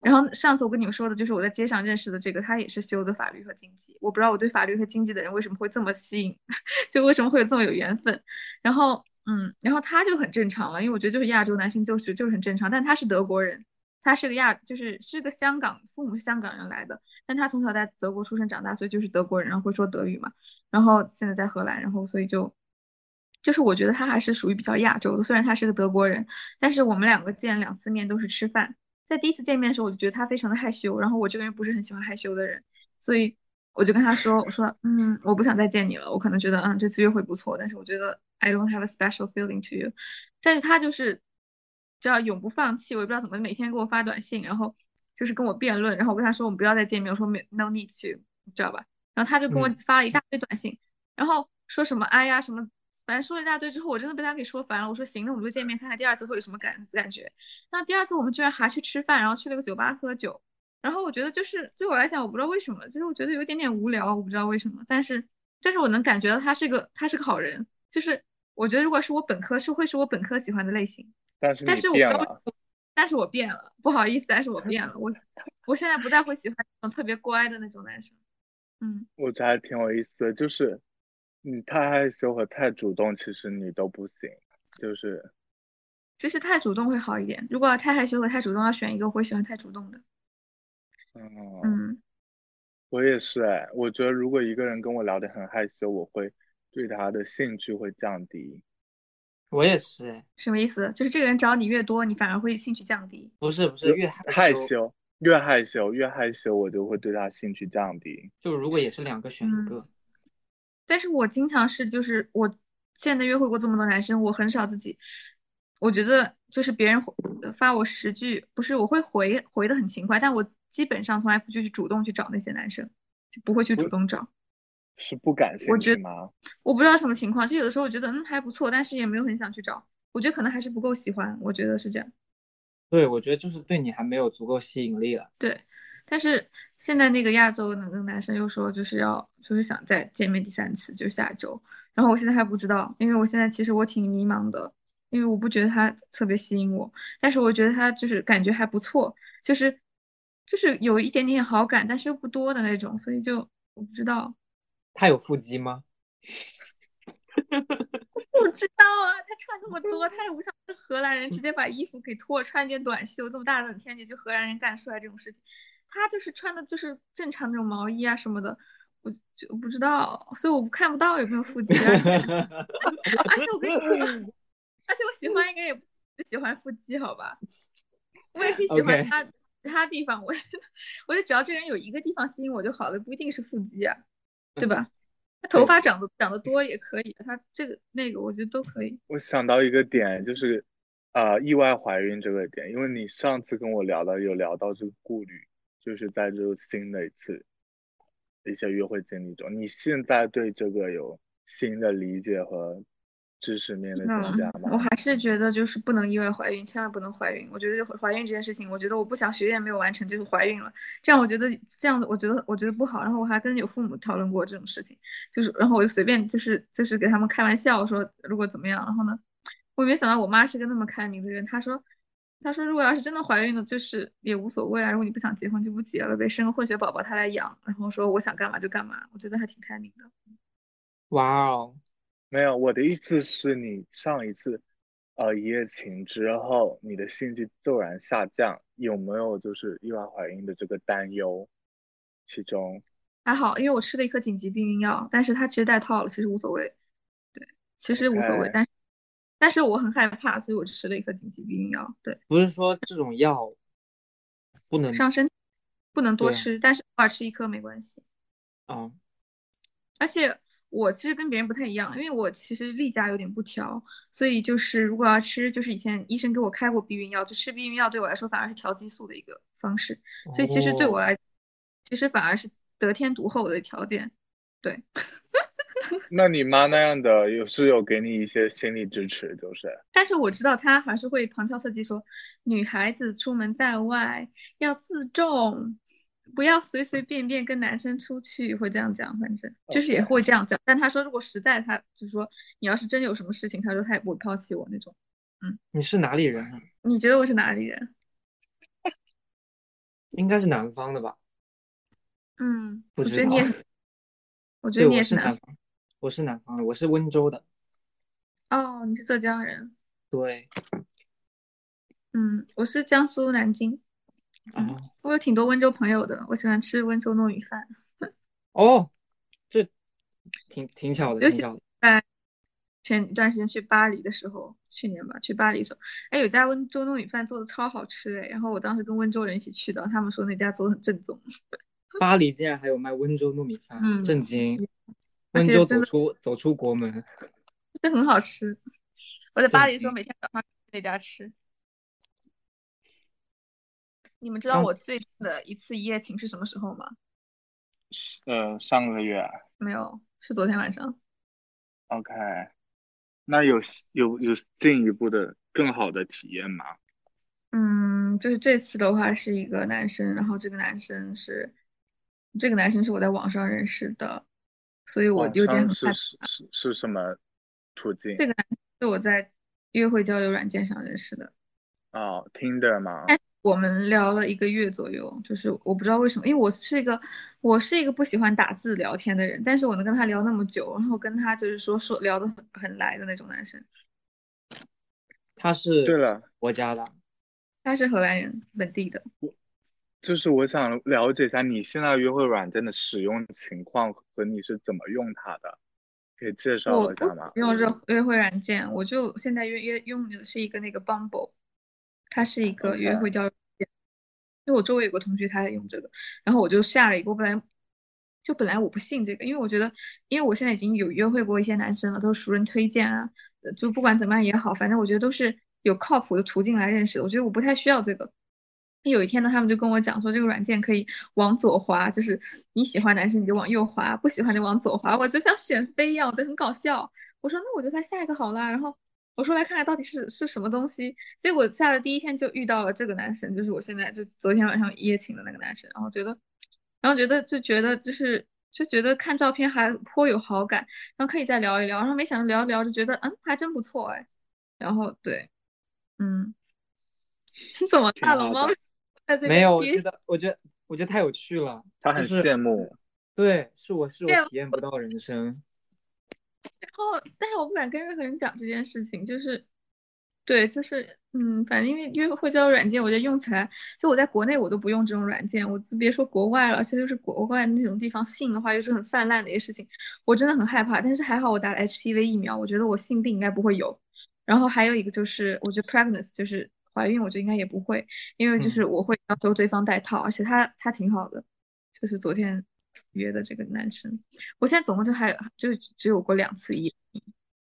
然后上次我跟你们说的就是我在街上认识的这个，他也是修的法律和经济。我不知道我对法律和经济的人为什么会这么吸引，就为什么会有这么有缘分。然后，嗯，然后他就很正常了，因为我觉得就是亚洲男性就是就是很正常，但他是德国人。他是个亚，就是是个香港，父母是香港人来的，但他从小在德国出生长大，所以就是德国人，然后会说德语嘛，然后现在在荷兰，然后所以就，就是我觉得他还是属于比较亚洲的，虽然他是个德国人，但是我们两个见两次面都是吃饭，在第一次见面的时候，我就觉得他非常的害羞，然后我这个人不是很喜欢害羞的人，所以我就跟他说，我说，嗯，我不想再见你了，我可能觉得，嗯，这次约会不错，但是我觉得 I don't have a special feeling to you，但是他就是。叫永不放弃，我也不知道怎么每天给我发短信，然后就是跟我辩论，然后我跟他说我们不要再见面，我说没 no need to，你知道吧？然后他就跟我嗯发了一大堆短信，然后说什么哎呀什么，反正说了一大堆之后，我真的被他给说烦了。我说行，那我们就见面看看第二次会有什么感感觉。那第二次我们居然还去吃饭，然后去了个酒吧喝酒，然后我觉得就是对我来讲，我不知道为什么，就是我觉得有一点点无聊，我不知道为什么，但是但是我能感觉到他是个他是个好人，就是我觉得如果是我本科是会是我本科喜欢的类型。但是但是我你变了，但是我变了，不好意思，但是我变了，我 我现在不再会喜欢那种特别乖的那种男生。嗯，我觉得还挺有意思的，就是你太害羞和太主动，其实你都不行，就是其实太主动会好一点。如果要太害羞和太主动，要选一个，我会喜欢太主动的。嗯，嗯，我也是哎，我觉得如果一个人跟我聊得很害羞，我会对他的兴趣会降低。我也是哎，什么意思？就是这个人找你越多，你反而会兴趣降低。不是不是越害害羞，越害羞越害羞，我就会对他兴趣降低。就如果也是两个选一个，但是我经常是就是我现在约会过这么多男生，我很少自己，我觉得就是别人发我十句，不是我会回回的很勤快，但我基本上从来不就去主动去找那些男生，就不会去主动找。是不感兴我觉趣吗？我不知道什么情况，就有的时候我觉得嗯还不错，但是也没有很想去找。我觉得可能还是不够喜欢，我觉得是这样。对，我觉得就是对你还没有足够吸引力了。对，但是现在那个亚洲那个男生又说就是要就是想再见面第三次，就是下周。然后我现在还不知道，因为我现在其实我挺迷茫的，因为我不觉得他特别吸引我，但是我觉得他就是感觉还不错，就是就是有一点点好感，但是又不多的那种，所以就我不知道。他有腹肌吗？不知道啊，他穿那么多，他也不像是荷兰人直接把衣服给脱，穿一件短袖，这么大冷天你就荷兰人干出来这种事情。他就是穿的就是正常那种毛衣啊什么的，我就不知道，所以我看不到有没有腹肌。而且而且我跟你说，而且我喜欢一个人也不喜欢腹肌，好吧？我也可以喜欢他其他地方，我我就只要这人有一个地方吸引我就好了，不一定是腹肌啊，对吧？他头发长得长得多也可以，他这个那个我觉得都可以。我想到一个点，就是呃意外怀孕这个点，因为你上次跟我聊到有聊到这个顾虑，就是在这个新的一次一些约会经历中，你现在对这个有新的理解和知识面的增加吗，我？还是觉得就是不能意外怀孕，千万不能怀孕。我觉得怀孕这件事情，我觉得我不想学业没有完成就是怀孕了，这样我觉得这样子我觉得我觉得不好。然后我还跟有父母讨论过这种事情，就是然后我就随便就是就是给他们开玩笑说如果怎么样，然后呢，我没想到我妈是个那么开明的人，她说她说如果要是真的怀孕了，就是也无所谓啊，如果你不想结婚就不结了呗，生个混血宝宝他来养，然后说我想干嘛就干嘛，我觉得还挺开明的。哇哦，没有，我的意思是你上一次呃一夜情之后，你的兴趣骤然下降，有没有就是意外怀孕的这个担忧？其中还好，因为我吃了一颗紧急避孕药，但是它其实带套了，其实无所谓。对，其实无所谓但是但是我很害怕，所以我吃了一颗紧急避孕药。对，不是说这种药不能上身不能多吃，但是偶尔吃一颗没关系。啊？而且我其实跟别人不太一样，因为我其实例假有点不调，所以就是如果要吃，就是以前医生给我开过避孕药，就吃避孕药对我来说反而是调激素的一个方式，所以其实对我哦来，其实反而是得天独厚的条件。对。那你妈那样的有是有给你一些心理支持，就是但是我知道她还是会旁敲侧击说，女孩子出门在外要自重，不要随随便便跟男生出去，会这样讲，反正就是也会这样讲。但他说，如果实在他就是说，你要是真有什么事情，他说他也不会抛弃我那种。嗯你是哪里人啊？你觉得我是哪里人？应该是南方的吧？嗯，不知我觉得你也我觉，得你也是南方，我是南方的，我是温州的。哦，你是浙江人。对，嗯，我是江苏南京。嗯啊，我有挺多温州朋友的，我喜欢吃温州糯米饭。哦，这挺挺巧的，尤其挺巧的。在前一段时间去巴黎的时候，去年吧，去巴黎的时候，哎，有家温州糯米饭做的超好吃哎，然后我当时跟温州人一起去的，他们说那家做的很正宗，巴黎竟然还有卖温州糯米饭，嗯震惊！而温州走出走出国门，这很好吃。我在巴黎的时候，每天早上去那家吃。你们知道我最近的一次一夜情是什么时候吗？呃上个月没有，是昨天晚上。OK，那有有有进一步的更好的体验吗？嗯，就是这次的话是一个男生，然后这个男生是，这个男生是我在网上认识的，所以我网有点上是是是是什么途径？这个男生是我在约会交友软件上认识的，哦，Tinder 吗？我们聊了一个月左右，就是我不知道为什么，因为我是一个我是一个不喜欢打字聊天的人，但是我能跟他聊那么久，然后跟他就是说说聊得很很来的那种男生，他是对了，国家的，他是荷兰人，本地的，就是我想了解一下你现在约会软件的使用情况和你是怎么用它的，可以介绍一下吗？用这约会软件，我就现在约约用的是一个那个 Bumble，它是一个约会交友软件。因为我周围有个同学他在用这个，然后我就下了一个。我本来就本来我不信这个，因为我觉得，因为我现在已经有约会过一些男生了，都是熟人推荐啊，呃就不管怎么样也好，反正我觉得都是有靠谱的途径来认识的。我觉得我不太需要这个。有一天呢，他们就跟我讲说，这个软件可以往左滑，就是你喜欢男生你就往右滑，不喜欢就往左滑。我就像选妃一样，我觉得很搞笑。我说那我就再下一个好啦。然后我说来看看到底是是什么东西。结果下的第一天就遇到了这个男生，就是我现在就昨天晚上一夜情的那个男生。然后觉得，然后觉得就觉得就是就觉得看照片还颇有好感，然后可以再聊一聊。然后没想到聊一聊就觉得嗯还真不错哎。然后对，嗯，你怎么看了吗的？在这没有，我觉得，我觉得，我觉得太有趣了，他很就是羡慕，对，是我是我体验不到人生。然后，但是我不敢跟任何人讲这件事情，就是，对，就是，嗯，反正因为因为会交友软件，我觉得用起来，就我在国内我都不用这种软件，我就别说国外了，而且就是国外那种地方性的话，又是很泛滥的一个事情，我真的很害怕。但是还好我打了 HPV 疫苗，我觉得我性病应该不会有。然后还有一个就是，我觉得 pregnancy 就是怀孕，我觉得应该也不会，因为就是我会要求对方戴套，而且他他挺好的，就是昨天约的这个男生。我现在总共就还就只有过两次一，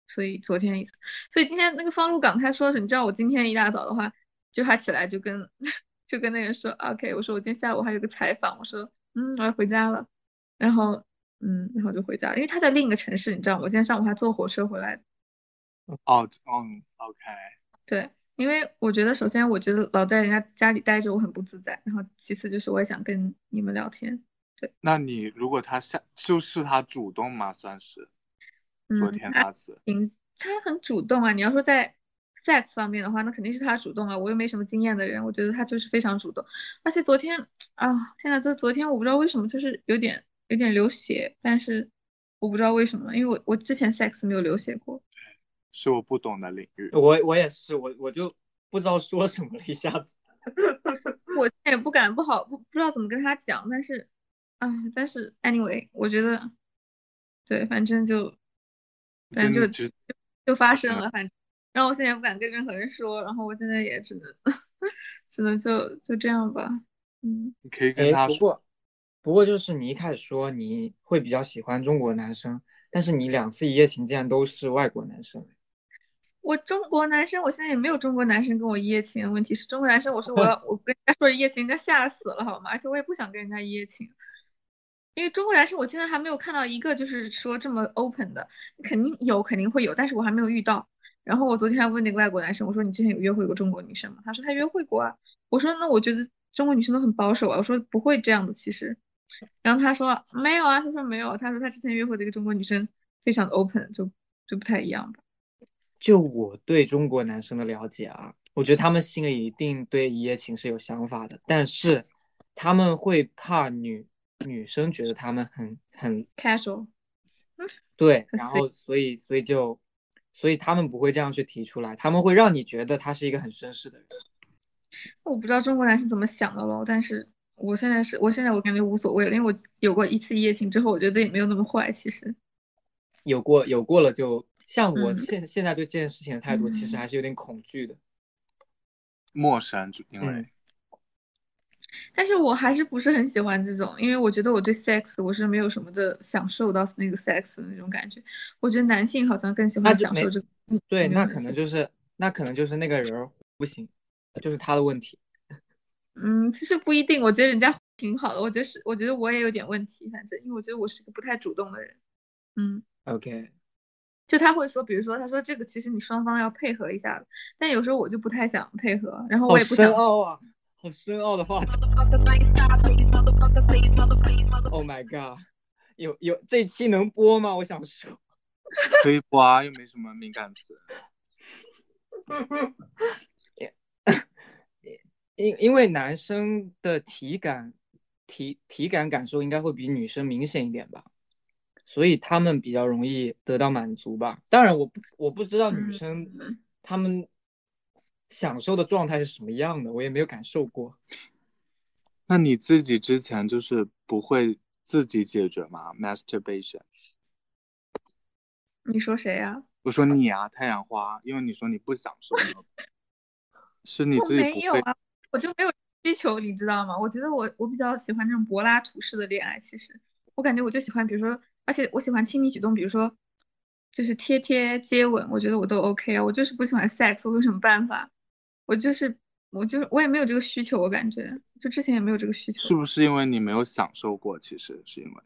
所以昨天一次，所以今天那个方路港他说是，你知道我今天一大早的话，就他起来就跟 就跟那个人说，OK，我说我今天下午还有个采访，我说嗯我要回家了，然后嗯然后就回家了，因为他在另一个城市，你知道吗？我今天上午还坐火车回来的，哦，嗯，OK，对。因为我觉得，首先我觉得老在人家家里待着我很不自在，然后其次就是我也想跟你们聊天。对那你如果他下就是他主动嘛，算是昨嗯，天那次，嗯他很主动啊。你要说在 sex 方面的话，那肯定是他主动啊。我又没什么经验的人，我觉得他就是非常主动。而且昨天啊，现在就昨天我不知道为什么就是有点有点流血，但是我不知道为什么，因为我我之前 sex 没有流血过。是我不懂的领域。我我也是，我我就不知道说什么了，一下子。我现在也不敢不好不不知道怎么跟他讲，但是啊，但是 anyway，我觉得对，反正就反正就就发生了，反正，然后我现在也不敢跟任何人说，然后我现在也只能 只能就就这样吧，嗯，你可以跟哎，他说，不过不过就是你一开始说你会比较喜欢中国男生，但是你两次一夜情竟然都是外国男生。我中国男生，我现在也没有中国男生跟我一夜情，问题是中国男生，我说我要 我跟人家说一夜情，人家吓死了好吗？而且我也不想跟人家一夜情，因为中国男生我现在还没有看到一个就是说这么 open 的，肯定有肯定会有，但是我还没有遇到。然后我昨天还问那个外国男生，我说你之前有约会过中国女生吗？他说他约会过啊。我说那我觉得中国女生都很保守啊，我说不会这样子其实。然后他说没有啊，他说没有，他说他之前约会的一个中国女生非常的 open，就就不太一样吧。就我对中国男生的了解啊，我觉得他们心里一定对一夜情是有想法的，但是他们会怕女女生觉得他们很很 casual，对，然后所以所以就所以他们不会这样去提出来，他们会让你觉得他是一个很绅士的人。我不知道中国男生怎么想的咯，但是我现在是我现在我感觉无所谓了，因为我有过一次一夜情之后，我觉得自己没有那么坏，其实。有过有过了就，像我嗯现现在对这件事情的态度，其实嗯还是有点恐惧的。陌生，就因为嗯但是我还是不是很喜欢这种，因为我觉得我对 sex 我是没有什么的享受到那个 sex 的那种感觉。我觉得男性好像更喜欢享受这个。对，那可能就是那可能就是那个人儿不行，就是他的问题。嗯，其实不一定，我觉得人家挺好的。我觉得是，我觉得我也有点问题，反正因为我觉得我是个不太主动的人。嗯，OK，就他会说，比如说他说这个其实你双方要配合一下的，但有时候我就不太想配合，然后我也不想。深奥啊，好深奥的话。Oh my god，有有这期能播吗？我想说。可以播啊，又没什么敏感词。因因为男生的体感体体感感受应该会比女生明显一点吧，所以他们比较容易得到满足吧。当然，我不我不知道女生嗯她们享受的状态是什么样的，我也没有感受过。那你自己之前就是不会自己解决吗？masturbation？你说谁呀、我说你啊，太阳花，因为你说你不享受，是你自己不会。没有啊，我就没有需求，你知道吗？我觉得我我比较喜欢那种柏拉图式的恋爱，其实我感觉我就喜欢，比如说，而且我喜欢亲密举动，比如说就是贴贴接吻，我觉得我都 OK 啊。我就是不喜欢 sex，我有什么办法？我就是我就是我也没有这个需求，我感觉就之前也没有这个需求，是不是因为你没有享受过？其实是因为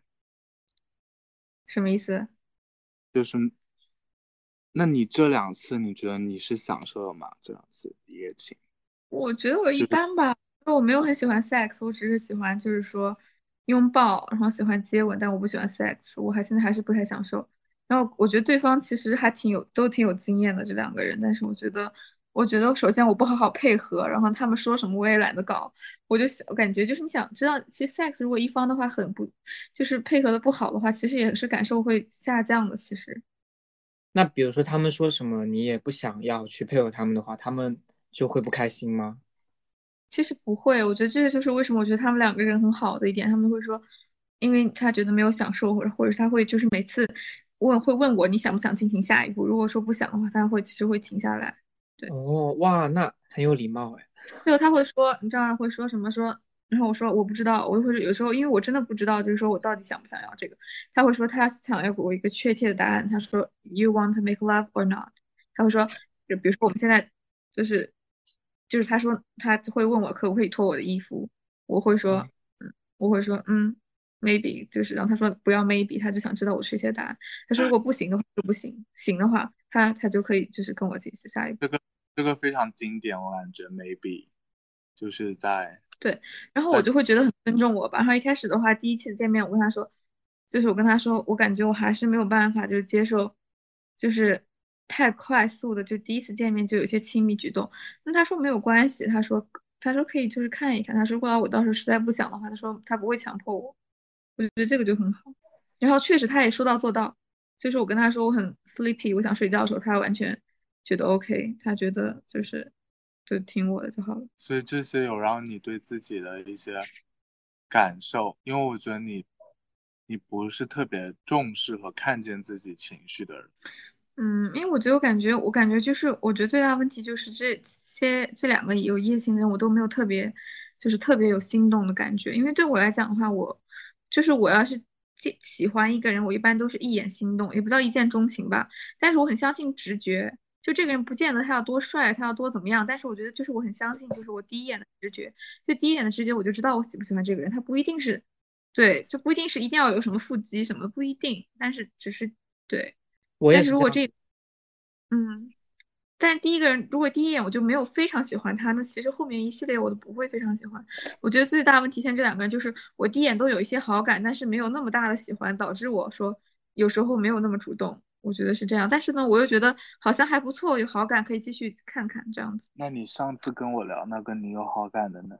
什么意思？就是，那你这两次你觉得你是享受了吗？这两次一夜情，我觉得我一就是般吧，我没有很喜欢 sex，我只是喜欢就是说拥抱，然后喜欢接吻，但我不喜欢 sex，我还现在还是不太享受。然后我觉得对方其实还挺有，都挺有经验的这两个人，但是我觉得，我觉得首先我不好好配合，然后他们说什么我也懒得搞，我就我感觉就是你想知道，其实 sex 如果一方的话很不，就是配合的不好的话，其实也是感受会下降的。其实那比如说他们说什么，你也不想要去配合他们的话，他们就会不开心吗？其实不会，我觉得这个就是为什么我觉得他们两个人很好的一点，他们会说，因为他觉得没有享受，或者或者他会就是每次问会问我你想不想进行下一步，如果说不想的话，他会其实会停下来。对哦，哇，那很有礼貌哎。就他会说，你知道他会说什么说，然后我说我不知道，我就会有时候因为我真的不知道，就是说我到底想不想要这个，他会说他想要给我一个确切的答案，他说 You want to make love or not？他会说，就比如说我们现在就是就是他说他会问我可不可以脱我的衣服，我会说嗯，我会说嗯 maybe，就是然后他说不要 maybe，他就想知道我确切答案，他说如果不行的话就不行，行的话他他就可以就是跟我解释下一步。这个这个非常经典，我感觉 maybe 就是在对然后我就会觉得很尊重我吧。然后一开始的话，第一次见面，我跟他说，就是我跟他说，我感觉我还是没有办法，就是接受，就是太快速的，就第一次见面就有些亲密举动。那他说没有关系，他说他说可以就是看一看，他说如果我到时候实在不想的话，他说他不会强迫我，我觉得这个就很好。然后确实他也说到做到，就是我跟他说我很 sleepy，我想睡觉的时候，他完全觉得 OK，他觉得就是就听我的就好了。所以这些有让你对自己的一些感受，因为我觉得你你不是特别重视和看见自己情绪的人。嗯，因为我觉得我感觉我感觉就是我觉得最大问题就是这些这两个有异性人我都没有特别就是特别有心动的感觉，因为对我来讲的话，我就是我要是喜喜欢一个人，我一般都是一眼心动，也不叫一见钟情吧，但是我很相信直觉，就这个人不见得他要多帅，他要多怎么样，但是我觉得就是我很相信，就是我第一眼的直觉，就第一眼的直觉我就知道我喜不喜欢这个人，他不一定是对，就不一定是一定要有什么腹肌什么不一定，但是只是对。我也但是如果这嗯，但是第一个人如果第一眼我就没有非常喜欢他，那其实后面一系列我都不会非常喜欢。我觉得最大问题现在这两个人就是我第一眼都有一些好感，但是没有那么大的喜欢，导致我说有时候没有那么主动。我觉得是这样，但是呢，我又觉得好像还不错，有好感可以继续看看这样子。那你上次跟我聊那个你有好感的呢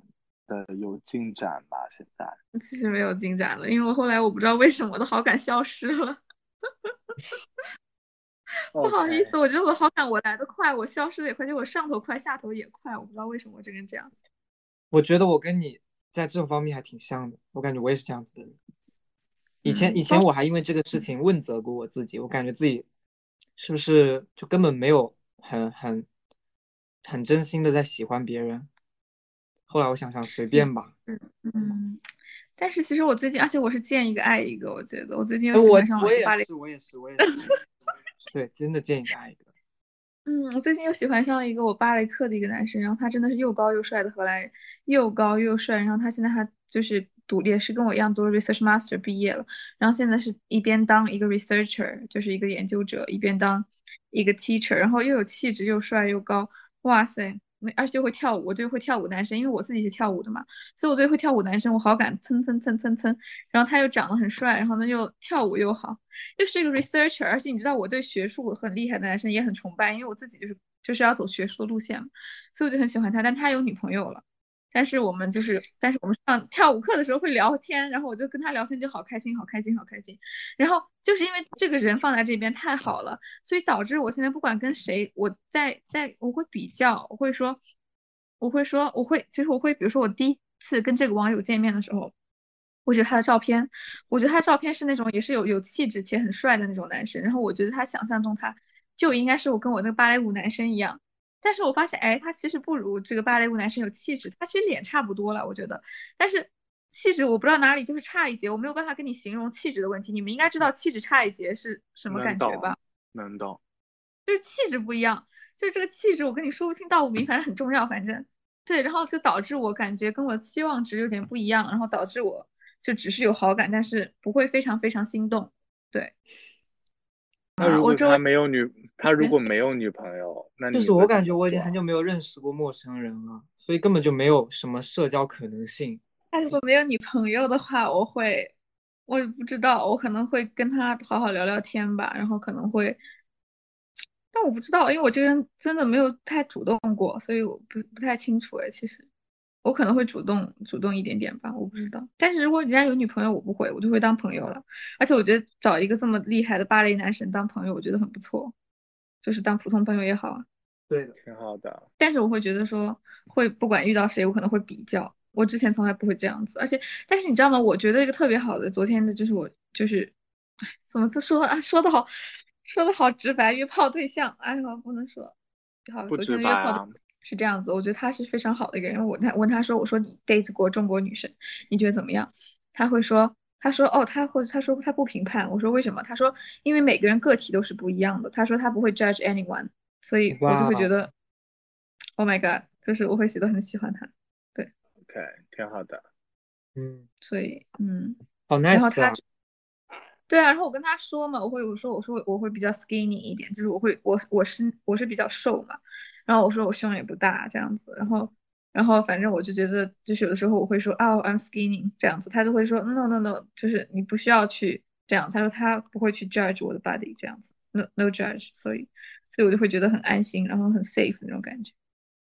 的有进展吗？现在其实没有进展了，因为我后来我不知道为什么我的好感消失了。不好意思，我觉得我好感我来的快，我消失的也快，就我上头快，下头也快，我不知道为什么我这个人这样。我觉得我跟你在这种方面还挺像的，我感觉我也是这样子的人。以前嗯以前我还因为这个事情问责过我自己，我感觉自己是不是就根本没有很很很真心的在喜欢别人。后来我想想，随便吧。嗯嗯，但是其实我最近，而且我是见一个爱一个，我觉得我最近又喜欢上了我也。是，我也是，我也是。对，真的建议加一个。嗯，我最近又喜欢上了一个我芭蕾课的一个男生，然后他真的是又高又帅的荷兰人，又高又帅，然后他现在还就是读也是跟我一样读了 research master 毕业了，然后现在是一边当一个 researcher，就是一个研究者，一边当一个 teacher，然后又有气质又帅又高，哇塞！那而且会跳舞，我对会跳舞男生，因为我自己是跳舞的嘛，所以我对会跳舞男生我好感蹭蹭蹭蹭蹭，然后他又长得很帅，然后呢又跳舞又好，又是一个 researcher，而且你知道我对学术很厉害的男生也很崇拜，因为我自己就是就是要走学术路线嘛，所以我就很喜欢他。但他有女朋友了，但是我们就是，但是我们上跳舞课的时候会聊天，然后我就跟他聊天就好开心，好开心，好开心。然后就是因为这个人放在这边太好了，所以导致我现在不管跟谁，我在在我会比较，我会说，我会说，我会就是我会，比如说我第一次跟这个网友见面的时候，我觉得他的照片，我觉得他照片是那种也是有有气质且很帅的那种男生，然后我觉得他想象中他就应该是我跟我那个芭蕾舞男生一样，但是我发现，哎，他其实不如这个芭蕾舞男生有气质，他其实脸差不多了，我觉得，但是气质我不知道哪里就是差一截，我没有办法跟你形容气质的问题，你们应该知道气质差一截是什么感觉吧？难懂。就是气质不一样，就是这个气质我跟你说不清道不明，反正很重要，反正对，然后就导致我感觉跟我期望值有点不一样，然后导致我就只是有好感，但是不会非常非常心动，对。啊，那如果他没有女，他如果没有女朋友，那就是我感觉我已经很久没有认识过陌生人了，所以根本就没有什么社交可能性。他如果没有女朋友的话，我会，我也不知道，我可能会跟他好好聊聊天吧，然后可能会，但我不知道，因为我这个人真的没有太主动过，所以我不不太清楚哎，其实我可能会主动主动一点点吧，我不知道。但是如果人家有女朋友，我不会，我就会当朋友了。而且我觉得找一个这么厉害的芭蕾男神当朋友，我觉得很不错，就是当普通朋友也好啊。对的，挺好的。但是我会觉得说，会不管遇到谁，我可能会比较。我之前从来不会这样子，而且，但是你知道吗？我觉得一个特别好的，昨天的就是我就是，哎，怎么这说啊？说的好，说的好直白，约炮对象，哎呀，不能说，好，昨天的约炮白啊对是这样子，我觉得他是非常好的一个人。我问他问他说，我说你 date 过中国女生，你觉得怎么样？他会说，他说哦，他或者他说他不评判。我说为什么？他说因为每个人个体都是不一样的。他说他不会 judge anyone，所以我就会觉哇得，Oh my god，就是我会觉得很喜欢他。对 OK，挺好的。嗯，所以，嗯，好然后 nice 他啊，对啊，然后我跟他说嘛，我会我说我说我会比较 skinny 一点，就是我会我我是我是比较瘦嘛，然后我说我胸也不大这样子，然后然后反正我就觉得就是有的时候我会说啊、I'm skinny 这样子，他就会说 no no no，就是你不需要去这样，他说他不会去 judge 我的 body 这样子，no no judge，所以所以我就会觉得很安心，然后很 safe 那种感觉。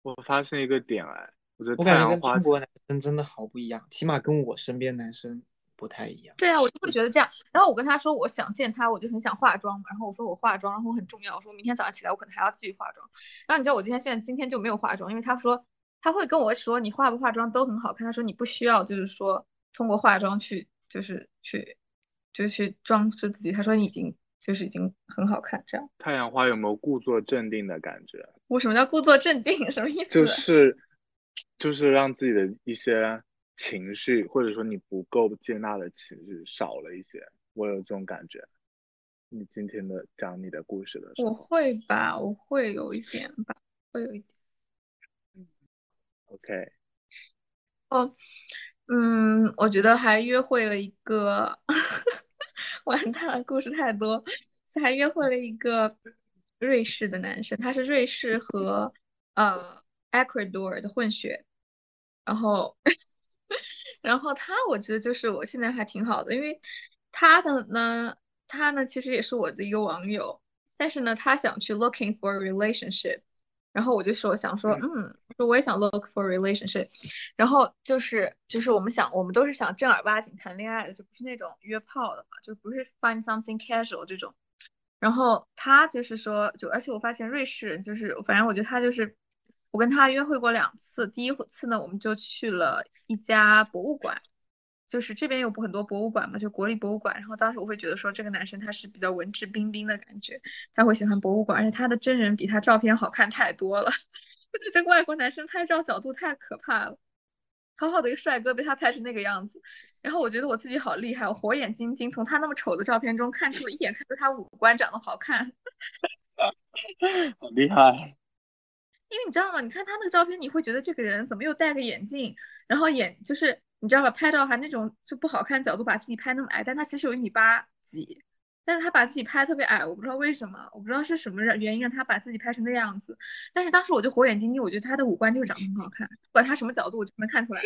我发现一个点哎，我觉得我感觉跟太阳花中国男生真的好不一样，起码跟我身边男生不太一样。对啊，我就会觉得这样。然后我跟他说我想见他，我就很想化妆嘛。然后我说我化妆，然后很重要。我说明天早上起来我可能还要继续化妆。然后你知道我今天现在今天就没有化妆，因为他说他会跟我说你化不化妆都很好看。他说你不需要就是说通过化妆去就是去就是去装饰自己。他说你已经就是已经很好看这样。太阳花有没有故作镇定的感觉？我什么叫故作镇定？什么意思？就是就是让自己的一些情绪，或者说你不够接纳的情绪少了一些，我有这种感觉。你今天的讲你的故事的时候我会吧，我会有一点吧，会有一点。，OK，哦，嗯，我觉得还约会了一个，完蛋了，故事太多，还约会了一个瑞士的男生，他是瑞士和呃 Ecuador 的混血，然后 然后他我觉得就是我现在还挺好的，因为他的呢，他呢其实也是我的一个网友，但是呢他想去 looking for relationship。然后我就说想说，嗯，说我也想 look for relationship，然后就是就是我们想我们都是想正儿八经谈恋爱的，就不是那种约炮的嘛，就不是 find something casual 这种。然后他就是说，就而且我发现瑞士人就是，反正我觉得他就是，我跟他约会过两次，第一次呢我们就去了一家博物馆。就是这边有很多博物馆嘛，就国立博物馆。然后当时我会觉得说，这个男生他是比较文质彬彬的感觉，他会喜欢博物馆，而且他的真人比他照片好看太多了。这个外国男生拍照角度太可怕了，好好的一个帅哥被他拍成那个样子。然后我觉得我自己好厉害，我火眼金睛，从他那么丑的照片中看出一眼看出他五官长得好看。好厉害。因为你知道吗？你看他那个照片，你会觉得这个人怎么又戴个眼镜，然后眼就是你知道吧，拍照还那种就不好看角度，把自己拍那么矮，但他其实有一米八几，但是他把自己拍特别矮，我不知道为什么，我不知道是什么原因让他把自己拍成那样子。但是当时我就火眼金睛，我觉得他的五官就是长得很好看，不管他什么角度，我就能看出来。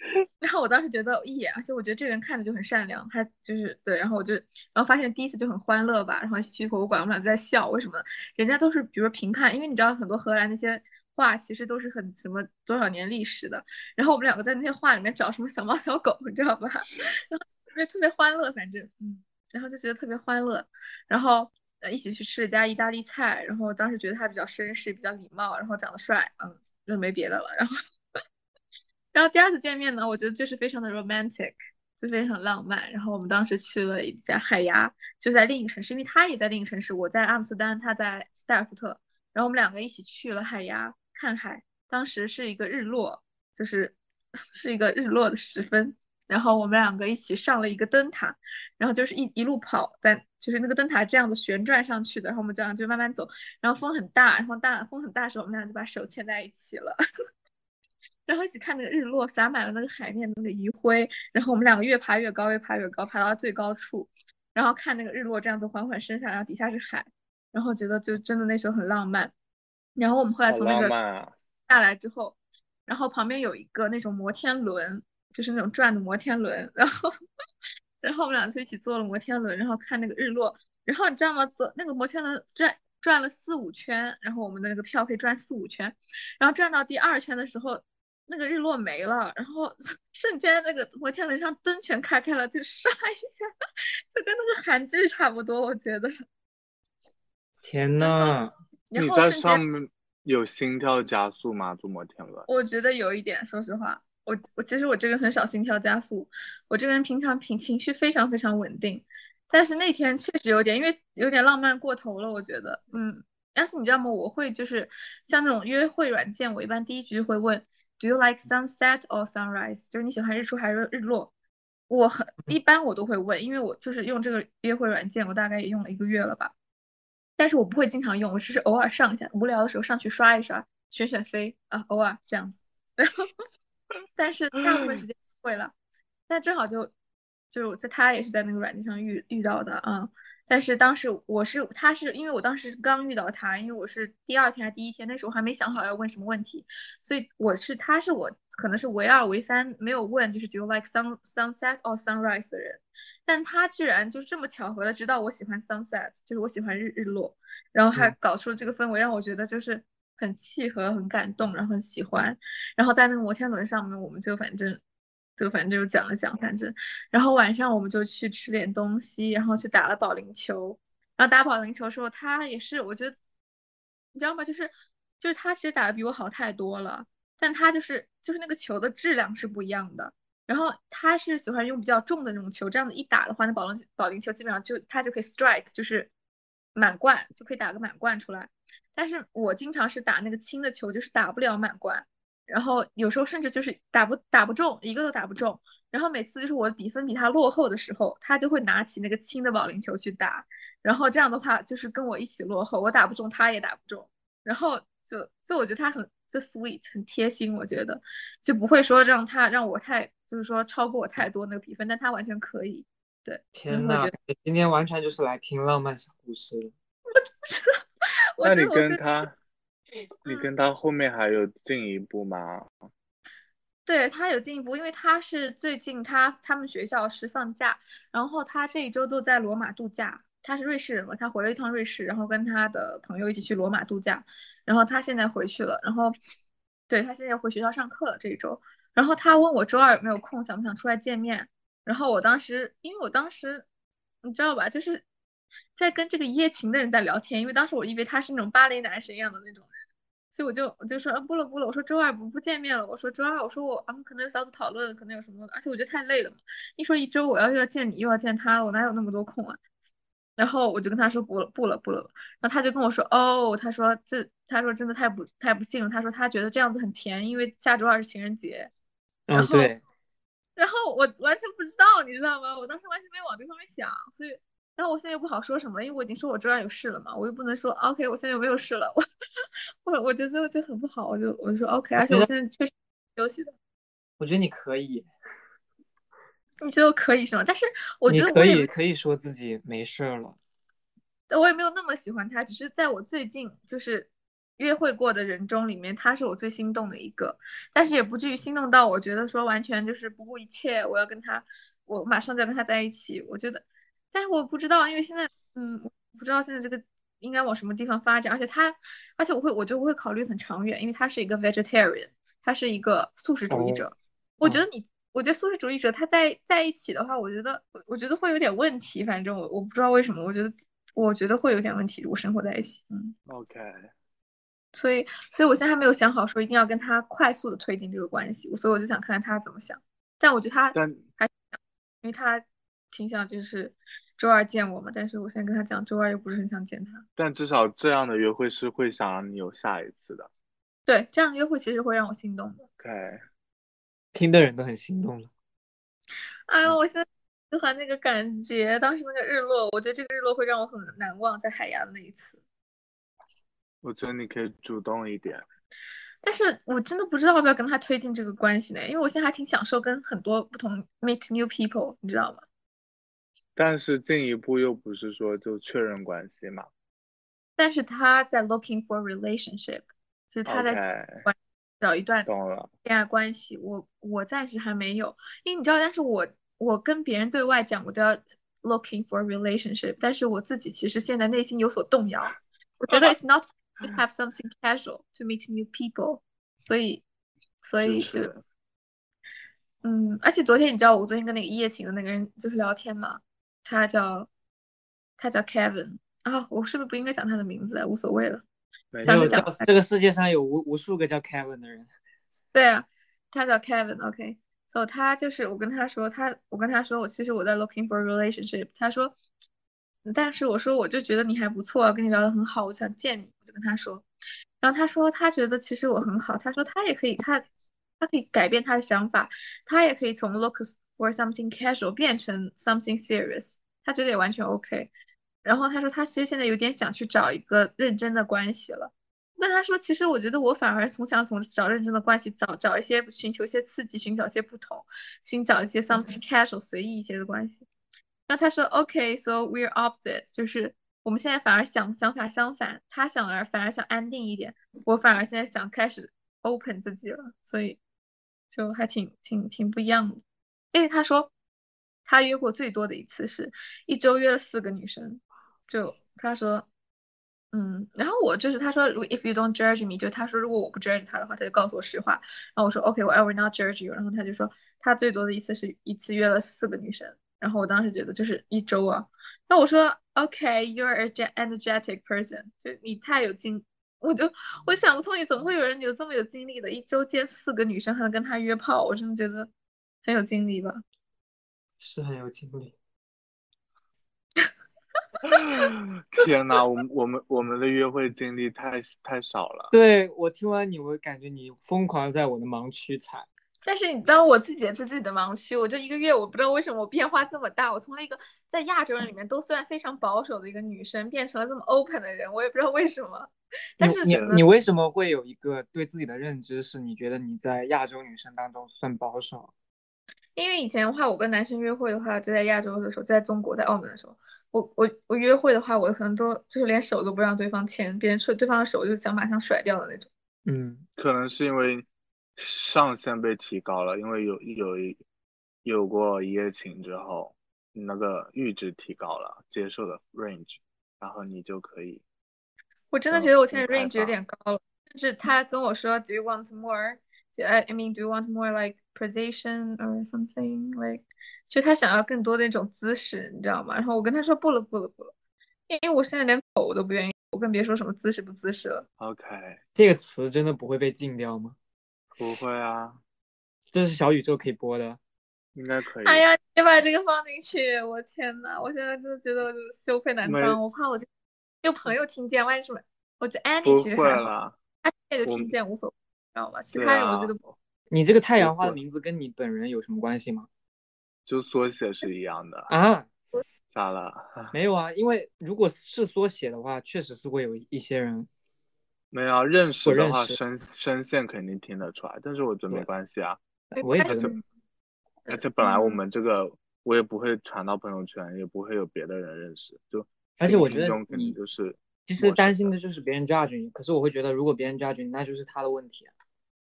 然后我当时觉得一眼，而且我觉得这个人看着就很善良，他就是对，然后我就，然后发现第一次就很欢乐吧，然后一去博物馆，我们俩就在笑，为什么呢？人家都是比如说评判，因为你知道很多荷兰那些画其实都是很什么多少年历史的，然后我们两个在那些画里面找什么小猫小狗，你知道吧？然后特别特别欢乐，反正嗯，然后就觉得特别欢乐，然后呃一起去吃了家意大利菜，然后当时觉得他比较绅士，比较礼貌，然后长得帅，嗯，就没别的了，然后。然后第二次见面呢，我觉得就是非常的 romantic，就非常浪漫。然后我们当时去了一家海牙，就在另一个城市，因为他也在另一个城市，我在阿姆斯丹，他在代尔福特。然后我们两个一起去了海牙看海，当时是一个日落，就是 是一个日落的时分。然后我们两个一起上了一个灯塔，然后就是一一路跑，在就是那个灯塔这样子旋转上去的。然后我们这样就慢慢走，然后风很大，然后大风很大的时候，我们俩就把手牵在一起了，然后一起看那个日落，洒满了那个海面的那个余晖。然后我们两个越爬越高，越爬越高，爬到最高处，然后看那个日落这样子缓缓升上，然后底下是海，然后觉得就真的那时候很浪漫。然后我们后来从那个！下来之后，然后旁边有一个那种摩天轮，就是那种转的摩天轮，然后，然后我们俩就一起坐了摩天轮，然后看那个日落。然后你知道吗？走那个摩天轮转转了四五圈，然后我们的那个票可以转四五圈，然后转到第二圈的时候，那个日落没了，然后 瞬间那个摩天轮上灯全开开了，就唰一下，就跟那个韩剧差不多，我觉得。天呐，然你在上面有心跳加速吗？坐摩天轮？我觉得有一点，说实话，我我其实我这个人很少心跳加速，我这个人平常平情绪非常非常稳定，但是那天确实有点，因为有点浪漫过头了，我觉得，嗯，但是你知道吗？我会就是像那种约会软件，我一般第一句会问，Do you like sunset or sunrise？就是你喜欢日出还是日落？我很一般我都会问，因为我就是用这个约会软件，我大概也用了一个月了吧。但是我不会经常用，我只是偶尔上一下，无聊的时候上去刷一刷，选选飞啊，偶尔这样子。然后，但是大部分时间不会了。但正好就就在他也是在那个软件上遇遇到的啊。但是当时我是他是因为我当时刚遇到他，因为我是第二天还是第一天，那时候还没想好要问什么问题，所以我是他是我可能是唯二唯三没有问就是 Do you like sun sunset or sunrise 的人。但他居然就这么巧合的知道我喜欢 sunset，就是我喜欢日日落，然后还搞出了这个氛围，让我觉得就是很契合、很感动，然后很喜欢。然后在那个摩天轮上面，我们就反正就反正就讲了讲，反正，然后晚上我们就去吃点东西，然后去打了保龄球。然后打保龄球的时候，他也是，我觉得你知道吗？就是就是他其实打的比我好太多了，但他就是就是那个球的质量是不一样的。然后他是喜欢用比较重的那种球，这样子一打的话，那保龄保龄球基本上就他就可以 strike，就是满贯，就可以打个满贯出来。但是我经常是打那个轻的球，就是打不了满贯，然后有时候甚至就是打不打不中，一个都打不中。然后每次就是我比分比他落后的时候，他就会拿起那个轻的保龄球去打，然后这样的话就是跟我一起落后，我打不中，他也打不中，然后就就我觉得他很就 sweet，很贴心，我觉得就不会说让他让我太。就是说超过我太多那个比分，但他完全可以。对，天呐，今天完全就是来听浪漫小故事了。那你跟他，你跟他后面还有进一步吗？对他有进一步，因为他是最近他他们学校是放假，然后他这一周都在罗马度假。他是瑞士人嘛，他回了一趟瑞士，然后跟他的朋友一起去罗马度假。然后他现在回去了，然后对他现在回学校上课了这一周。然后他问我周二有没有空，想不想出来见面？然后我当时，因为我当时，你知道吧，就是在跟这个一夜情的人在聊天，因为当时我以为他是那种芭蕾男神一样的那种，所以我就我就说啊不了不了，我说周二不不见面了，我说周二，我说我俺们可能有小组讨论，可能有什么，而且我觉得太累了嘛，一说一周我要又要见你又要见他，我哪有那么多空啊？然后我就跟他说不了不了不了，然后他就跟我说哦，他说这他说真的太不太不幸了，他说他觉得这样子很甜，因为下周二是情人节。然后，然后我完全不知道，你知道吗？我当时完全没往这方面想，所以，然后我现在又不好说什么，因为我已经说我周二有事了嘛，我又不能说 OK，我现在又没有事了，我我我觉得就很不好，我就我就说 OK，而且我现在确实休息的。我觉得你可以，你觉得我可以是吗？但是我觉得可以可以说自己没事了，我也没有那么喜欢他，只是在我最近就是。约会过的人中里面，他是我最心动的一个，但是也不至于心动到我觉得说完全就是不顾一切，我要跟他，我马上就要跟他在一起。我觉得，但是我不知道，因为现在，嗯，不知道现在这个应该往什么地方发展。而且他，而且我会，我就会考虑很长远，因为他是一个 vegetarian，他是一个素食主义者。我觉得你，我觉得素食主义者他在在一起的话，我觉得，我觉得会有点问题。反正我我不知道为什么，我觉得，我觉得会有点问题。如果生活在一起，嗯，OK。所以，所以我现在还没有想好说一定要跟他快速的推进这个关系，所以我就想看看他怎么想。但我觉得他但还，因为他挺想就是周二见我嘛，但是我现在跟他讲周二又不是很想见他。但至少这样的约会是会想让你有下一次的。对，这样的约会其实会让我心动的。OK，听的人都很心动了。哎呦，我现在喜欢那个感觉，当时那个日落，我觉得这个日落会让我很难忘，在海牙的那一次。我觉得你可以主动一点。但是我真的不知道要不要跟他推进这个关系呢，因为我现在还挺享受跟很多不同 meet new people，你知道吗？但是进一步又不是说就确认关系嘛。但是他在 looking for relationship，就是他在找一段。恋爱关系。我我暂时还没有，因为你知道，但是我我跟别人对外讲我都要 looking for relationship，但是我自己其实现在内心有所动摇。我觉得 it's not to have something casual to meet new people，所以所以就就是 嗯，而且昨天你知道我昨天跟那个一夜情的那个人就是聊天嘛，他叫他叫 Kevin 啊，我是不是不应该讲他的名字啊？无所谓了。这个世界上有无无数个叫 Kevin 的人。对啊，他叫 Kevin，OK，、所以他就是我跟他说，他我跟他说我其实我在 looking for a relationship，他说，但是我说我就觉得你还不错啊，跟你聊得很好，我想见你，我就跟他说，然后他说他觉得其实我很好，他说他也可以，他他可以改变他的想法，他也可以从 look for something casual 变成 something serious，他觉得也完全 OK。然后他说他其实现在有点想去找一个认真的关系了。那他说，其实我觉得我反而从想从找认真的关系找找一些寻求一些刺激，寻找一些不同，寻找一些 something casual 随意一些的关系。那他说，OK，so we're opposite，就是我们现在反而想想法相反，他想而反而想安定一点，我反而现在想开始 open 自己了，所以就还挺挺挺不一样的。因为他说他约过最多的一次是一周约了四个女生，就他说。嗯，然后我就是他说，如果 if you don't judge me，就他说如果我不 judge 他的话，他就告诉我实话。然后我说 OK，我 I will not judge you。然后他就说他最多的一次是一次约了四个女生。然后我当时觉得就是一周啊。然后我说 OK，you're a ge- energetic person，就你太有精，我就我想不通你怎么会有人有这么有精力的，一周见四个女生还能跟他约炮，我真的觉得很有精力吧。是很有精力。天呐，我们我们我们的约会经历太太少了。对我听完你，我感觉你疯狂在我的盲区踩。但是你知道我自己也是自己的盲区，我这一个月我不知道为什么我变化这么大，我从了一个在亚洲人里面都算非常保守的一个女生，变成了这么 open 的人，我也不知道为什么。但是你你为什么会有一个对自己的认知是你觉得你在亚洲女生当中算保守？因为以前的话，我跟男生约会的话，就在亚洲的时候，在中国，在澳门的时候，我我我约会的话，我可能都就是连手都不让对方牵，别人触对方的手就想马上甩掉的那种。嗯，可能是因为上限被提高了，因为有有一有过一夜情之后，你那个阈值提高了，接受的 range，然后你就可以。我真的觉得我现在 range 有点高了，甚至他跟我说，Do you want more？就 I I mean，Do you want more like position or something like？就他想要更多的那种姿势，你知道吗？然后我跟他说不了不了不了，因为我现在连口我都不愿意，我更别说什么姿势不姿势了。OK，这个词真的不会被禁掉吗？不会啊，这是小宇宙可以播的。应该可以。哎呀，你把这个放进去，我天呐，我现在真的觉得我就羞愧难当，我怕我这有朋友听见，万一什么，我觉得 Annie 不会其实还好，啦，他听见就听见无所谓，知道吧？其他人我啊觉得不。你这个太阳花的名字跟你本人有什么关系吗？就缩写是一样的。啊，咋了？没有啊，因为如果是缩写的话，确实是会有一些人。没有啊认识的话，声声线肯定听得出来，但是我觉得没关系啊。没我也觉得而且本来我嗯们这个我也不会传到朋友圈，也不会有别的人认识，就而且我觉得你就是其实担心的就是别人 judge 你，可是我会觉得，如果别人 judge 你，那就是他的问题啊。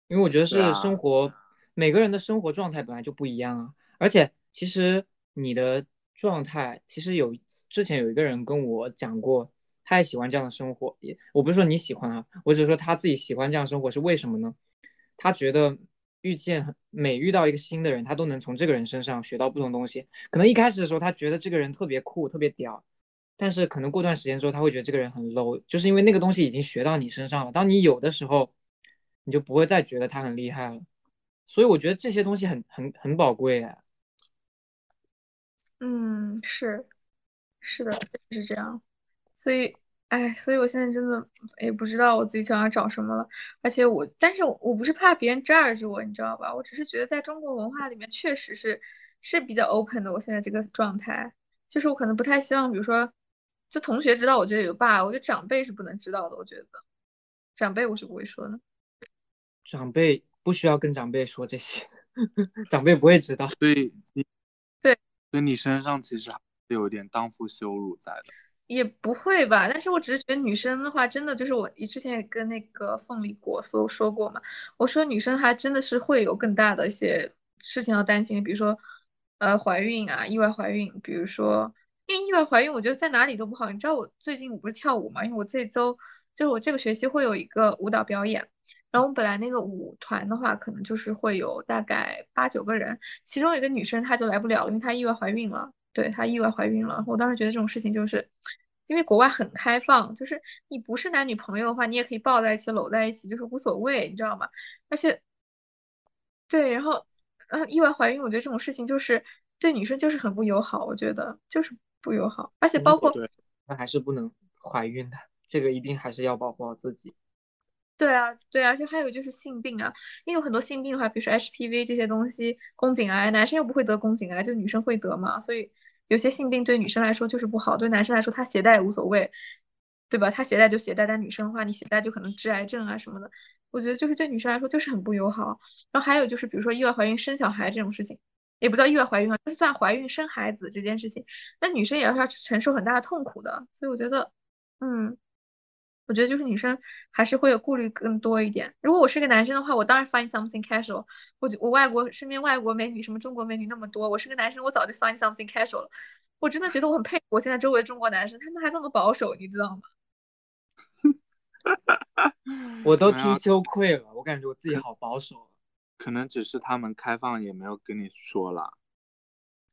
因为我觉得是生活，每个人的生活状态本来就不一样啊。而且其实你的状态，其实有之前有一个人跟我讲过，他也喜欢这样的生活。也我不是说你喜欢啊，我只是说他自己喜欢这样的生活是为什么呢？他觉得遇见很每遇到一个新的人，他都能从这个人身上学到不同东西。可能一开始的时候，他觉得这个人特别酷、特别屌，但是可能过段时间之后，他会觉得这个人很 low，就是因为那个东西已经学到你身上了。当你有的时候，你就不会再觉得他很厉害了。所以我觉得这些东西很很很宝贵哎。嗯，是是的，是这样。所以，哎，所以我现在真的也不知道我自己想要找什么了。而且我，但是我不是怕别人 judge 我，你知道吧？我只是觉得在中国文化里面，确实是是比较 open 的。我现在这个状态，就是我可能不太希望，比如说，就同学知道，我觉得有爸，我觉得长辈是不能知道的。我觉得长辈我是不会说的。长辈不需要跟长辈说这些，长辈不会知道。所以你对，所以你身上其实还是有一点荡妇羞辱在的。也不会吧，但是我只是觉得女生的话，真的就是我之前也跟那个凤梨果说说过嘛，我说女生还真的是会有更大的一些事情要担心，比如说呃怀孕啊，意外怀孕，比如说因为意外怀孕，我觉得在哪里都不好。你知道我最近我不是跳舞嘛，因为我这周就是我这个学期会有一个舞蹈表演，然后我们本来那个舞团的话，可能就是会有大概八九个人，其中有一个女生她就来不了了，因为她意外怀孕了。对她意外怀孕了，我当时觉得这种事情就是，因为国外很开放，就是你不是男女朋友的话，你也可以抱在一起、搂在一起，就是无所谓，你知道吗？而且，对，然后，呃，意外怀孕，我觉得这种事情就是对女生就是很不友好，我觉得就是不友好，而且包括，那还是不能怀孕的，这个一定还是要保护好自己。对啊，对啊，而且还有就是性病啊，因为有很多性病的话，比如说 HPV 这些东西，宫颈癌，男生又不会得宫颈癌，就女生会得嘛，所以有些性病对女生来说就是不好，对男生来说他携带也无所谓，对吧？他携带就携带，但女生的话，你携带就可能致癌症啊什么的，我觉得就是对女生来说就是很不友好。然后还有就是比如说意外怀孕生小孩这种事情，也不叫意外怀孕啊，就算怀孕生孩子这件事情，那女生也要承受很大的痛苦的，所以我觉得，嗯。我觉得就是女生还是会有顾虑更多一点。如果我是个男生的话，我当然 find something casual。我我外国身边外国美女什么中国美女那么多，我是个男生，我早就 find something casual 了。我真的觉得我很佩服我现在周围的中国男生，他们还这么保守，你知道吗？我都听羞愧了，我感觉我自己好保守。可能只是他们开放，也没有跟你说了。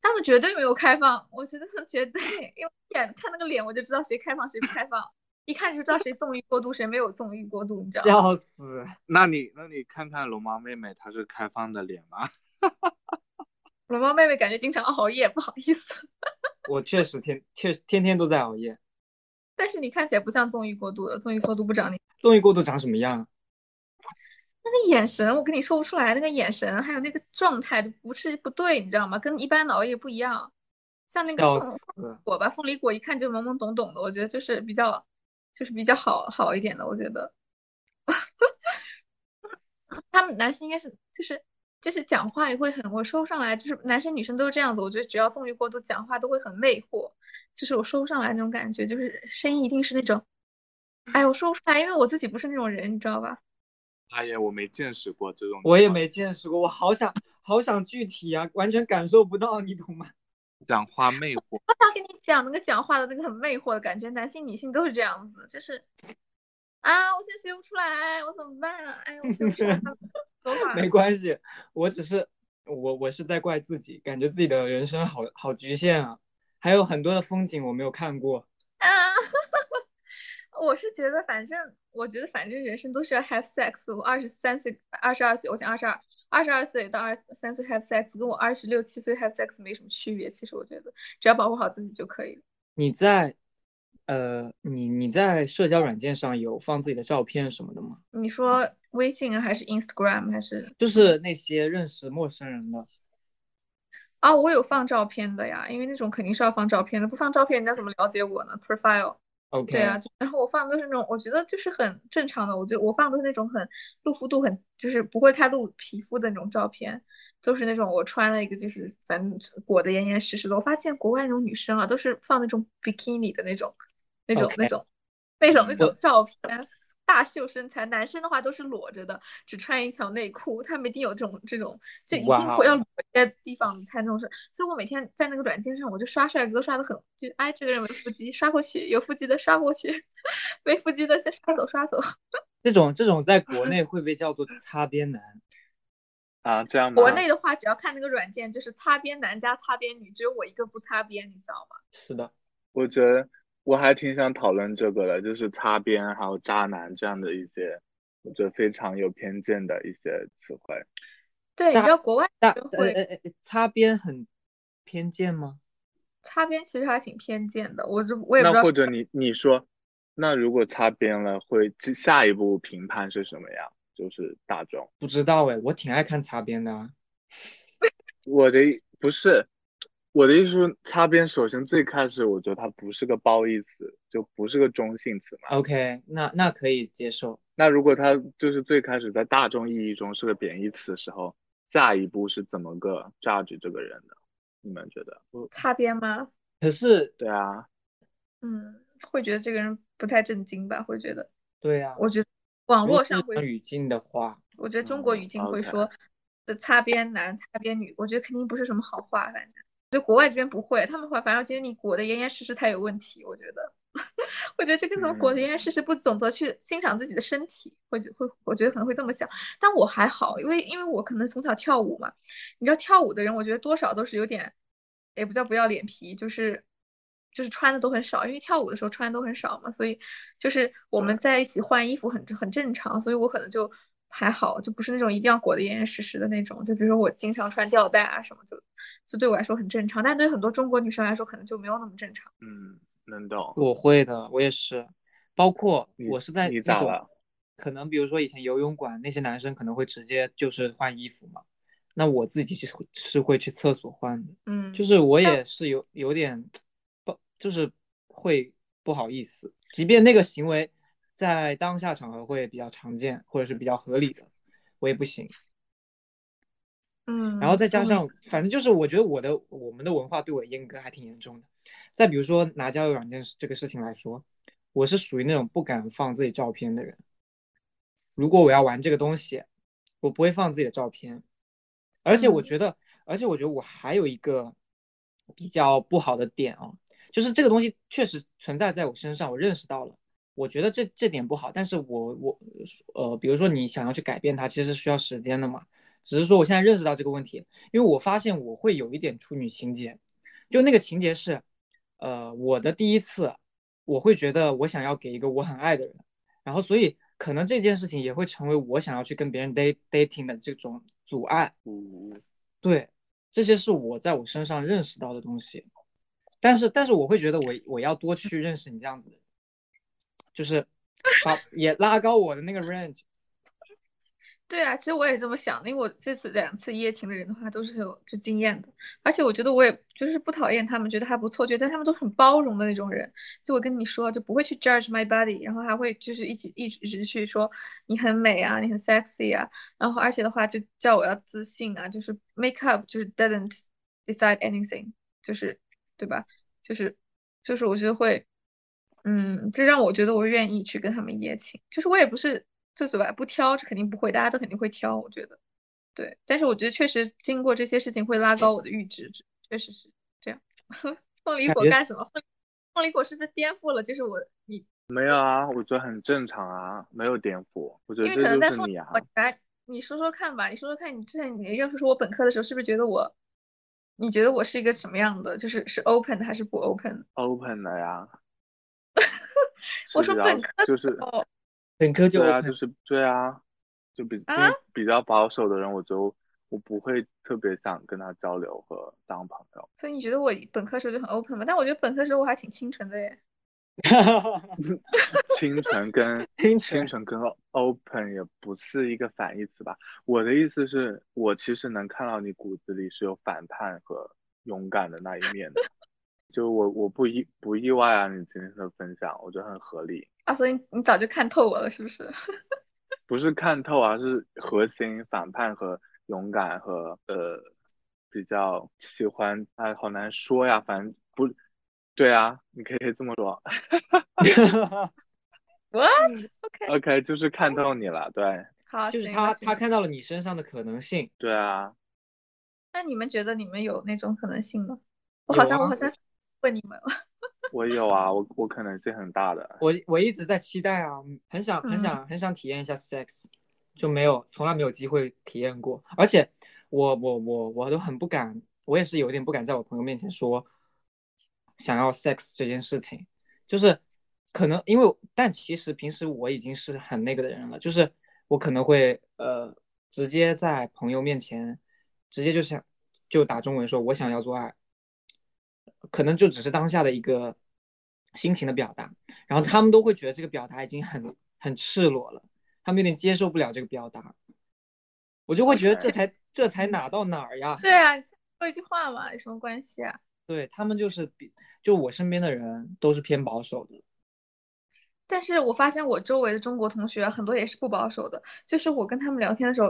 他们绝对没有开放，我觉得 绝对，因为眼看那个脸我就知道谁开放谁不开放。一看就知道谁纵欲过度，谁没有纵欲过度，你知道吗？笑死！那你那你看看龙猫妹妹，她是开放的脸吗？龙猫妹妹感觉经常熬夜，不好意思。我确实天确天天都在熬夜。但是你看起来不像纵欲过度的，纵欲过度不长你。纵欲过度长什么样？那个眼神，我跟你说不出来，那个眼神还有那个状态不是不对，你知道吗？跟一般的熬夜不一样。像那个凤果吧，凤梨果一看就懵懵懂懂的，我觉得就是比较。就是比较好好一点的，我觉得，他们男生应该是就是就是讲话也会很，我说不上来，就是男生女生都是这样子。我觉得只要纵欲过度，讲话都会很魅惑，就是我说不上来那种感觉，就是声音一定是那种，哎，我说不出来，因为我自己不是那种人，你知道吧？哎呀，我没见识过这种，我也没见识过，我好想好想具体啊，完全感受不到，你懂吗？讲话魅惑，我咋跟你讲那个讲话的那个很魅惑的感觉？男性女性都是这样子，就是啊，我现在学不出来，我怎么办？啊哎，我学不出来。没关系，我只是我我是在怪自己，感觉自己的人生好好局限啊，还有很多的风景我没有看过。啊，我是觉得反正我觉得反正人生都是要 have sex。我二十三岁，二十二岁，我想二十二。二十二岁到二十三岁 have sex，跟我二十六七岁 have sex 没什么区别。其实我觉得，只要保护好自己就可以了。你在，呃，你你在社交软件上有放自己的照片什么的吗？你说微信还是 Instagram 还是？就是那些认识陌生人的。啊，我有放照片的呀，因为那种肯定是要放照片的，不放照片人家怎么了解我呢？Profile。对啊，然后我放的都是那种，我觉得就是很正常的。我就我放的都是那种很露肤度很，就是不会太露皮肤的那种照片，都是那种我穿了一个就是反正裹得严严实实的。我发现国外那种女生啊，都是放那种 bikini 的那种，那种那种那种那种照片。大秀身材，男生的话都是裸着的，只穿一条内裤。他们一定有这种这种，就一定会要裸些地方才那种是。所以我每天在那个软件上，我就刷帅哥刷的很，就哎这个人没腹肌，刷过去；有腹肌的刷过去，没腹肌的先刷走刷走。这种这种在国 内会被叫做擦边男啊？这样吗？国内的话，只要看那个软件，就是擦边男加擦边女，只有我一个不擦边，你知道吗？是的，我觉得。我还挺想讨论这个的，就是擦边还有渣男这样的一些，我觉得非常有偏见的一些词汇。对，你知道国外的会呃呃，擦边很偏见吗？擦边其实还挺偏见的，我就我也不知道那或者你你说，那如果擦边了，会下下一步评判是什么样？就是大众。不知道哎，我挺爱看擦边的啊。我的不是我的意思是，擦边首先最开始我觉得它不是个褒义词，就不是个中性词嘛。OK，那那可以接受。那如果它就是最开始在大众意义中是个贬义词的时候，下一步是怎么个 judge 这个人的？你们觉得？擦边吗？可是，对啊，嗯，会觉得这个人不太正经吧？会觉得，对呀、我觉得网络上会语境的话，我觉得中国嗯语境会说这擦边男、擦边女，我觉得肯定不是什么好话，反正就国外这边不会，他们会反正觉得你裹得严严实实才有问题，我觉得，我觉得这个怎么裹得嗯严严实实，不懂得去欣赏自己的身体，会觉会我觉得可能会这么想，但我还好，因为因为我可能从小跳舞嘛，你知道跳舞的人，我觉得多少都是有点，也不叫不要脸皮，就是。就是穿的都很少，因为跳舞的时候穿的都很少嘛，所以就是我们在一起换衣服很很正常，所以我可能就还好，就不是那种一定要裹得严严实实的那种。就比如说我经常穿吊带啊什么，就就对我来说很正常，但对很多中国女生来说可能就没有那么正常。嗯，能懂。我会的，我也是。包括我是在你那种？可能比如说以前游泳馆那些男生可能会直接就是换衣服嘛，那我自己是会是会去厕所换的，嗯，就是我也是有有点不就是会不好意思，即便那个行为在当下场合会比较常见或者是比较合理的，我也不行。嗯，然后再加嗯上，反正就是我觉得我的我们的文化对我阉割还挺严重的。再比如说拿交友软件这个事情来说，我是属于那种不敢放自己照片的人。如果我要玩这个东西，我不会放自己的照片。而且我嗯觉得，而且我觉得我还有一个比较不好的点啊，就是这个东西确实存在在我身上，我认识到了。我觉得这这点不好，但是我我呃，比如说你想要去改变它，其实是需要时间的嘛。只是说我现在认识到这个问题，因为我发现我会有一点处女情节，就那个情节是，呃，我的第一次，我会觉得我想要给一个我很爱的人，然后所以可能这件事情也会成为我想要去跟别人 date dating 的这种阻碍。嗯，对，这些是我在我身上认识到的东西，但是但是我会觉得我我要多去认识你这样子的人，就是把也拉高我的那个 range。对啊，其实我也这么想，因为我这次两次一夜情的人的话都是有就经验的，而且我觉得我也就是不讨厌他们，觉得还不错，觉得他们都很包容的那种人。就我跟你说，就不会去 judge my body，然后还会就是一起一直一直去说你很美啊，你很 sexy 啊，然后而且的话就叫我要自信啊，就是 make up 就是 doesn't decide anything，就是对吧？就是就是我觉得会，嗯，这让我觉得我愿意去跟他们一夜情，就是我也不是。这对吧？不挑，这肯定不会，大家都肯定会挑，我觉得，对。但是我觉得确实经过这些事情会拉高我的阈值，确实是这样。凤梨果干什么？凤凤梨果是不是颠覆了？就是我你，没有啊，我觉得很正常啊，没有颠覆，我觉因为可能得这就在你啊。来，你说说看吧，你说说看，你之前你认识我本科的时候，是不是觉得我，你觉得我是一个什么样的？就是是 open 的还是不 open？open 的呀，我说本科就是本科就对啊，就是对啊，就比因啊比较保守的人，我就我不会特别想跟他交流和当朋友。所以你觉得我本科时候就很 open 吗？但我觉得本科时候我还挺清纯的耶。清纯跟 清纯清纯跟 open 也不是一个反义词吧？我的意思是，我其实能看到你骨子里是有反叛和勇敢的那一面的。就我我不意不意外啊，你今天的分享，我觉得很合理。啊，所以你早就看透我了，是不是？不是看透啊，是核心反叛和勇敢和呃比较喜欢，哎，好难说呀，反正不对啊，你可以这么说。What? OK，OK，就是看透你了，对好，就是他他看到了你身上的可能性。对啊，那你们觉得你们有那种可能性吗？我好像我好像问你们了。我有啊，我我可能性很大的。我我一直在期待啊，很想很嗯想很想体验一下 sex，就没有从来没有机会体验过，而且我我我我都很不敢，我也是有点不敢在我朋友面前说想要 sex 这件事情，就是可能因为，但其实平时我已经是很那个的人了，就是我可能会呃直接在朋友面前直接就想就打中文说我想要做爱，可能就只是当下的一个心情的表达，然后他们都会觉得这个表达已经很很赤裸了，他们有点接受不了这个表达，我就会觉得这才这才哪到哪儿呀？对啊，说一句话嘛，有什么关系啊？对他们就是比就我身边的人都是偏保守的，但是我发现我周围的中国同学很多也是不保守的，就是我跟他们聊天的时候，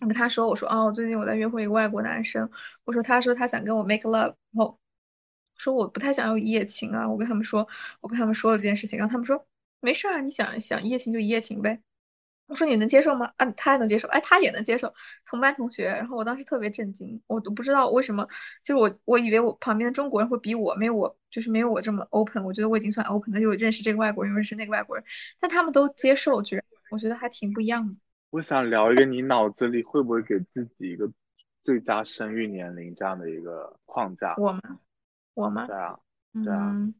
我跟他说，我说哦，最近我在约会一个外国男生，我说他说他想跟我 make love，然后说我不太想要一夜情啊，我跟他们说，我跟他们说了这件事情，然后他们说没事啊，你想想一夜情就一夜情呗。我说你能接受吗？啊，他能接受，哎，他也能接受，同班同学。然后我当时特别震惊，我都不知道为什么，就是我我以为我旁边的中国人会比我没有我就是没有我这么 open，我觉得我已经算 open 的，就认识这个外国人，认识那个外国人，但他们都接受，居然我觉得还挺不一样的。我想聊一个，你脑子里会不会给自己一个最佳生育年龄这样的一个框架？我吗？我吗？对啊，对啊。嗯，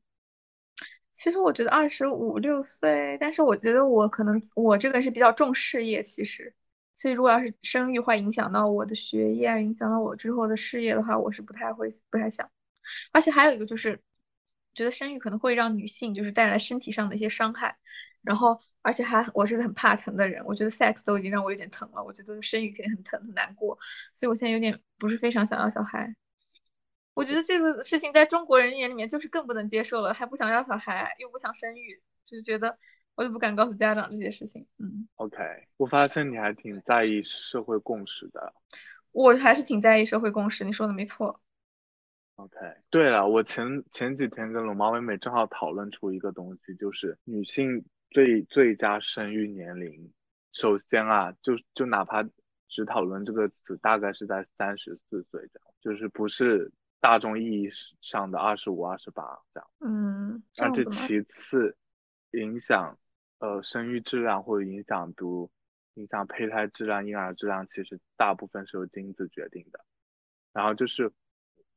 其实我觉得二十五六岁，但是我觉得我可能我这个人是比较重事业，其实，所以如果要是生育会影响到我的学业啊，影响到我之后的事业的话，我是不太会不太想。而且还有一个就是，觉得生育可能会让女性就是带来身体上的一些伤害，然后而且还我是个很怕疼的人，我觉得 sex 都已经让我有点疼了，我觉得生育肯定很疼很难过，所以我现在有点不是非常想要小孩。我觉得这个事情在中国人眼里面就是更不能接受了，还不想要小孩，又不想生育，就是觉得我就不敢告诉家长这些事情。嗯，OK，我发现你还挺在意社会共识的。我还是挺在意社会共识，你说的没错。OK，对了，我前前几天跟龙猫妹妹正好讨论出一个东西，就是女性最最佳生育年龄。首先啊，就就哪怕只讨论这个词，大概是在三十四岁这样，就是不是大众意义上的二十五、二十八这样。嗯，这而且？其次，影响呃生育质量或者影响比如影响胚胎质量、婴儿质量，其实大部分是由精子决定的。然后就是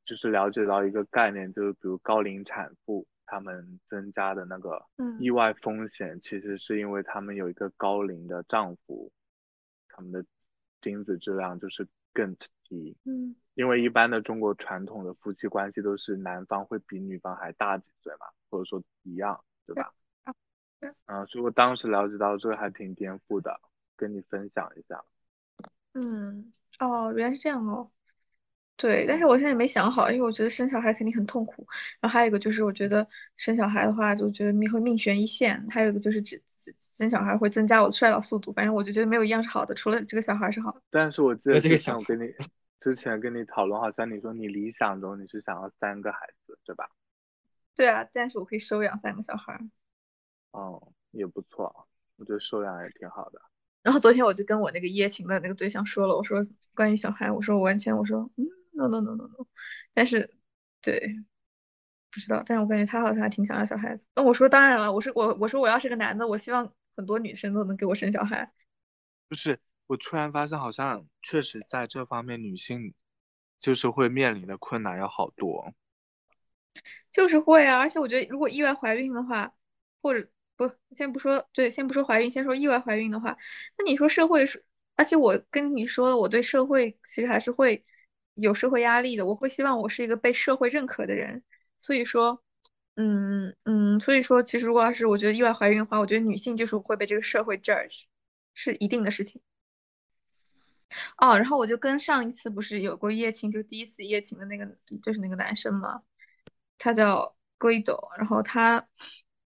就是了解到一个概念，就是比如高龄产妇她们增加的那个嗯意外风险，其实是因为她们有一个高龄的丈夫，他们的精子质量就是更低。嗯因为一般的中国传统的夫妻关系都是男方会比女方还大几岁嘛，或者说一样，对吧？嗯，所以我当时了解到这个还挺颠覆的，跟你分享一下。嗯，哦，原来是这样哦。对，但是我现在也没想好，因为我觉得生小孩肯定很痛苦。然后还有一个就是，我觉得生小孩的话，就觉得命会命悬一线。还有一个就是只只生小孩会增加我的衰老速度。反正我就觉得没有一样是好的，除了这个小孩是好的。但是我记得之呃这个小前我跟你之前跟你讨论，好像你说你理想中你是想要三个孩子，对吧？对啊，但是我可以收养三个小孩。哦，也不错，我觉得收养也挺好的。然后昨天我就跟我那个一夜情的那个对象说了，我说关于小孩，我说我完全我说嗯 no no no no no，但是对不知道，但是我感觉他好像还挺想要小孩子。那我说当然了，我说我我说我要是个男的，我希望很多女生都能给我生小孩。就是我突然发现，好像确实在这方面女性就是会面临的困难要好多。就是会啊，而且我觉得如果意外怀孕的话，或者不，先不说，对，先不说怀孕，先说意外怀孕的话，那你说社会是，而且我跟你说了，我对社会其实还是会有社会压力的，我会希望我是一个被社会认可的人，所以说，嗯嗯，所以说，其实如果要是我觉得意外怀孕的话，我觉得女性就是会被这个社会 judge，是一定的事情。哦，然后我就跟上一次不是有过一夜情，就第一次一夜情的那个，就是那个男生嘛。他叫 Guido，，然后他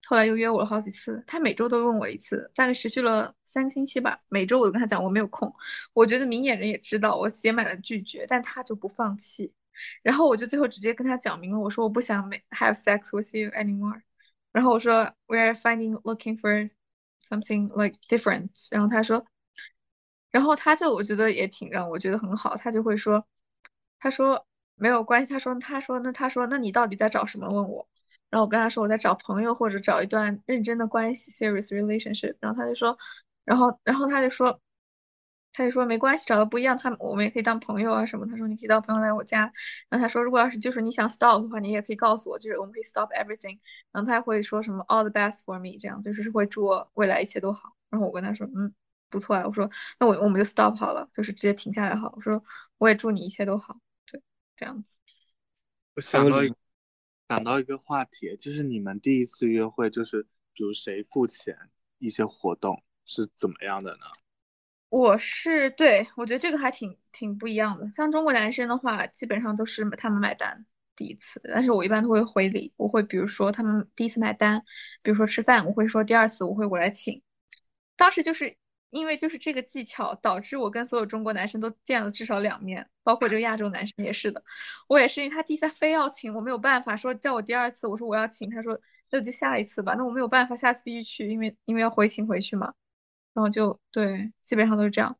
后来又约我了好几次，他每周都问我一次，大概持续了三个星期吧。每周我都跟他讲我没有空，我觉得明眼人也知道我写满了拒绝，但他就不放弃。然后我就最后直接跟他讲明了，我说我不想 have sex with you anymore。然后我说 we are finding looking for something like different。然后他说，然后他就我觉得也挺让我觉得很好，他就会说，他说。没有关系，他说，他说，那他说，那你到底在找什么？问我，然后我跟他说我在找朋友或者找一段认真的关系，serious relationship。然后他就说，然后，然后他就说，他就说没关系，找的不一样，他我们也可以当朋友啊什么。他说你可以当朋友来我家，然后他说如果要是就是你想 stop 的话，你也可以告诉我，就是我们可以 stop everything。然后他还会说什么 all the best for me，这样就是会祝我未来一切都好。然后我跟他说嗯不错啊，我说那我我们就 stop 好了，就是直接停下来好。我说我也祝你一切都好，对，这样子。我想到一想到一个话题，就是你们第一次约会，就是比如谁付钱，一些活动是怎么样的呢？我是对，我觉得这个还挺挺不一样的。像中国男生的话，基本上都是他们买单第一次，但是我一般都会回礼，我会比如说他们第一次买单，比如说吃饭，我会说第二次我会我来请。当时就是因为就是这个技巧，导致我跟所有中国男生都见了至少两面，包括这个亚洲男生也是的。我也是因为他第一次非要请，我没有办法说叫我第二次，我说我要请，他说那就下一次吧，那我没有办法，下次必须去，因为因为要回请回去嘛。然后就对，基本上都是这样。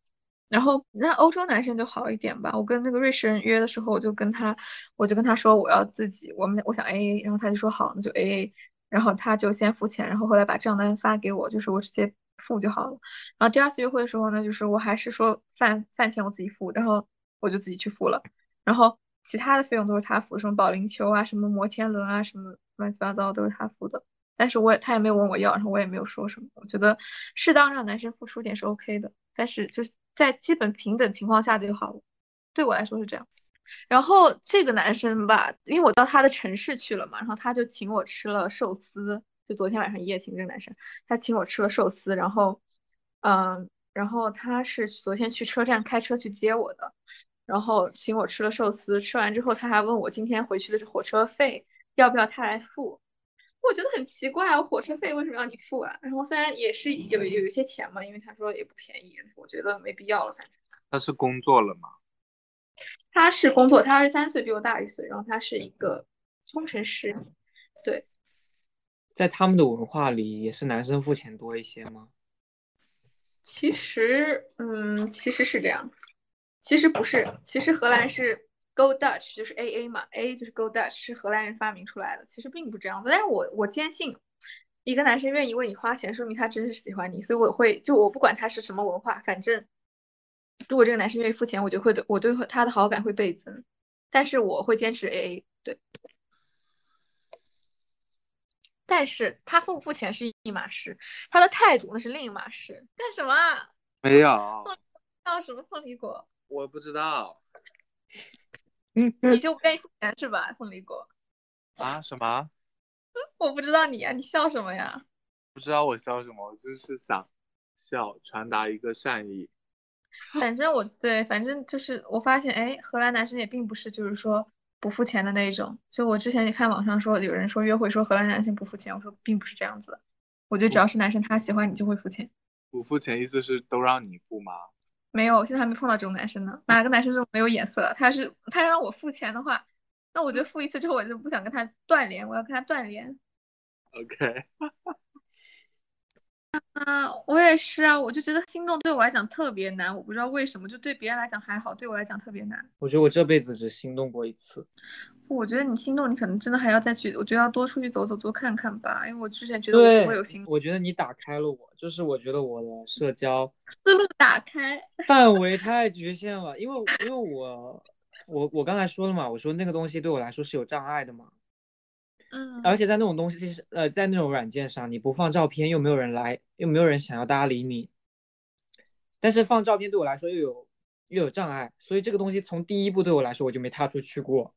然后那欧洲男生就好一点吧。我跟那个瑞士人约的时候，我就跟他，我就跟他说我要自己，我们我想 AA，然后他就说好，那就 AA。然后他就先付钱，然后后来把账单发给我，就是我直接付就好了。然后第二次约会的时候呢，就是我还是说饭饭钱我自己付，然后我就自己去付了。然后其他的费用都是他付，什么保龄球啊，什么摩天轮啊，什么乱七八糟都是他付的。但是我也他也没有问我要，然后我也没有说什么。我觉得适当让男生付出点是 OK 的，但是就是在基本平等情况下就好了。对我来说是这样。然后这个男生吧，因为我到他的城市去了嘛，然后他就请我吃了寿司，就昨天晚上一夜情这个男生，他请我吃了寿司，然后，嗯，然后他是昨天去车站开车去接我的，然后请我吃了寿司，吃完之后他还问我今天回去的是火车费要不要他来付。我觉得很奇怪啊，火车费为什么要你付啊？然后虽然也是有有一些钱嘛，因为他说也不便宜，我觉得没必要了。反正他是工作了吗？他是工作，他二十三岁，比我大一岁，然后他是一个工程师。对，在他们的文化里，也是男生付钱多一些吗？其实，嗯，其实是这样，其实不是，其实荷兰是 Go Dutch，就是 AA 嘛，A 就是 Go Dutch，是荷兰人发明出来的，其实并不这样子。但是我我坚信，一个男生愿意为你花钱，说明他真是喜欢你，所以我会就我不管他是什么文化，反正如果这个男生愿意付钱，我就会对我对他的好感会倍增。但是我会坚持 AA，对。但是他付不付钱是一码事，他的态度那是另一码事。干什么啊？没有，要什么凤梨果？我不知道 你就不愿意付钱是吧？凤梨果？啊什么？我不知道你啊，你笑什么呀？不知道我笑什么，我就是想笑，传达一个善意。反正我对，反正就是我发现，哎，荷兰男生也并不是就是说不付钱的那一种。就我之前也看网上说，有人说约会说荷兰男生不付钱，我说并不是这样子的。我觉得只要是男生他喜欢你就会付钱。不付钱意思是都让你付吗？没有，我现在还没碰到这种男生呢。哪个男生这么没有眼色？他是他让我付钱的话，那我觉得付一次之后我就不想跟他断联，我要跟他断联。OK，啊，我也是啊，我就觉得心动对我来讲特别难，我不知道为什么，就对别人来讲还好，对我来讲特别难。我觉得我这辈子只心动过一次。我觉得你心动，你可能真的还要再去，我觉得要多出去走走，多看看吧。因为我之前觉得我不会有心动，我觉得你打开了我，就是我觉得我的社交 思路打开。范围太局限了，因为因为我我我刚才说了嘛，我说那个东西对我来说是有障碍的嘛，嗯，而且在那种东西其实呃在那种软件上，你不放照片又没有人来，又没有人想要搭理你，但是放照片对我来说又有又有障碍，所以这个东西从第一步对我来说我就没踏出去过，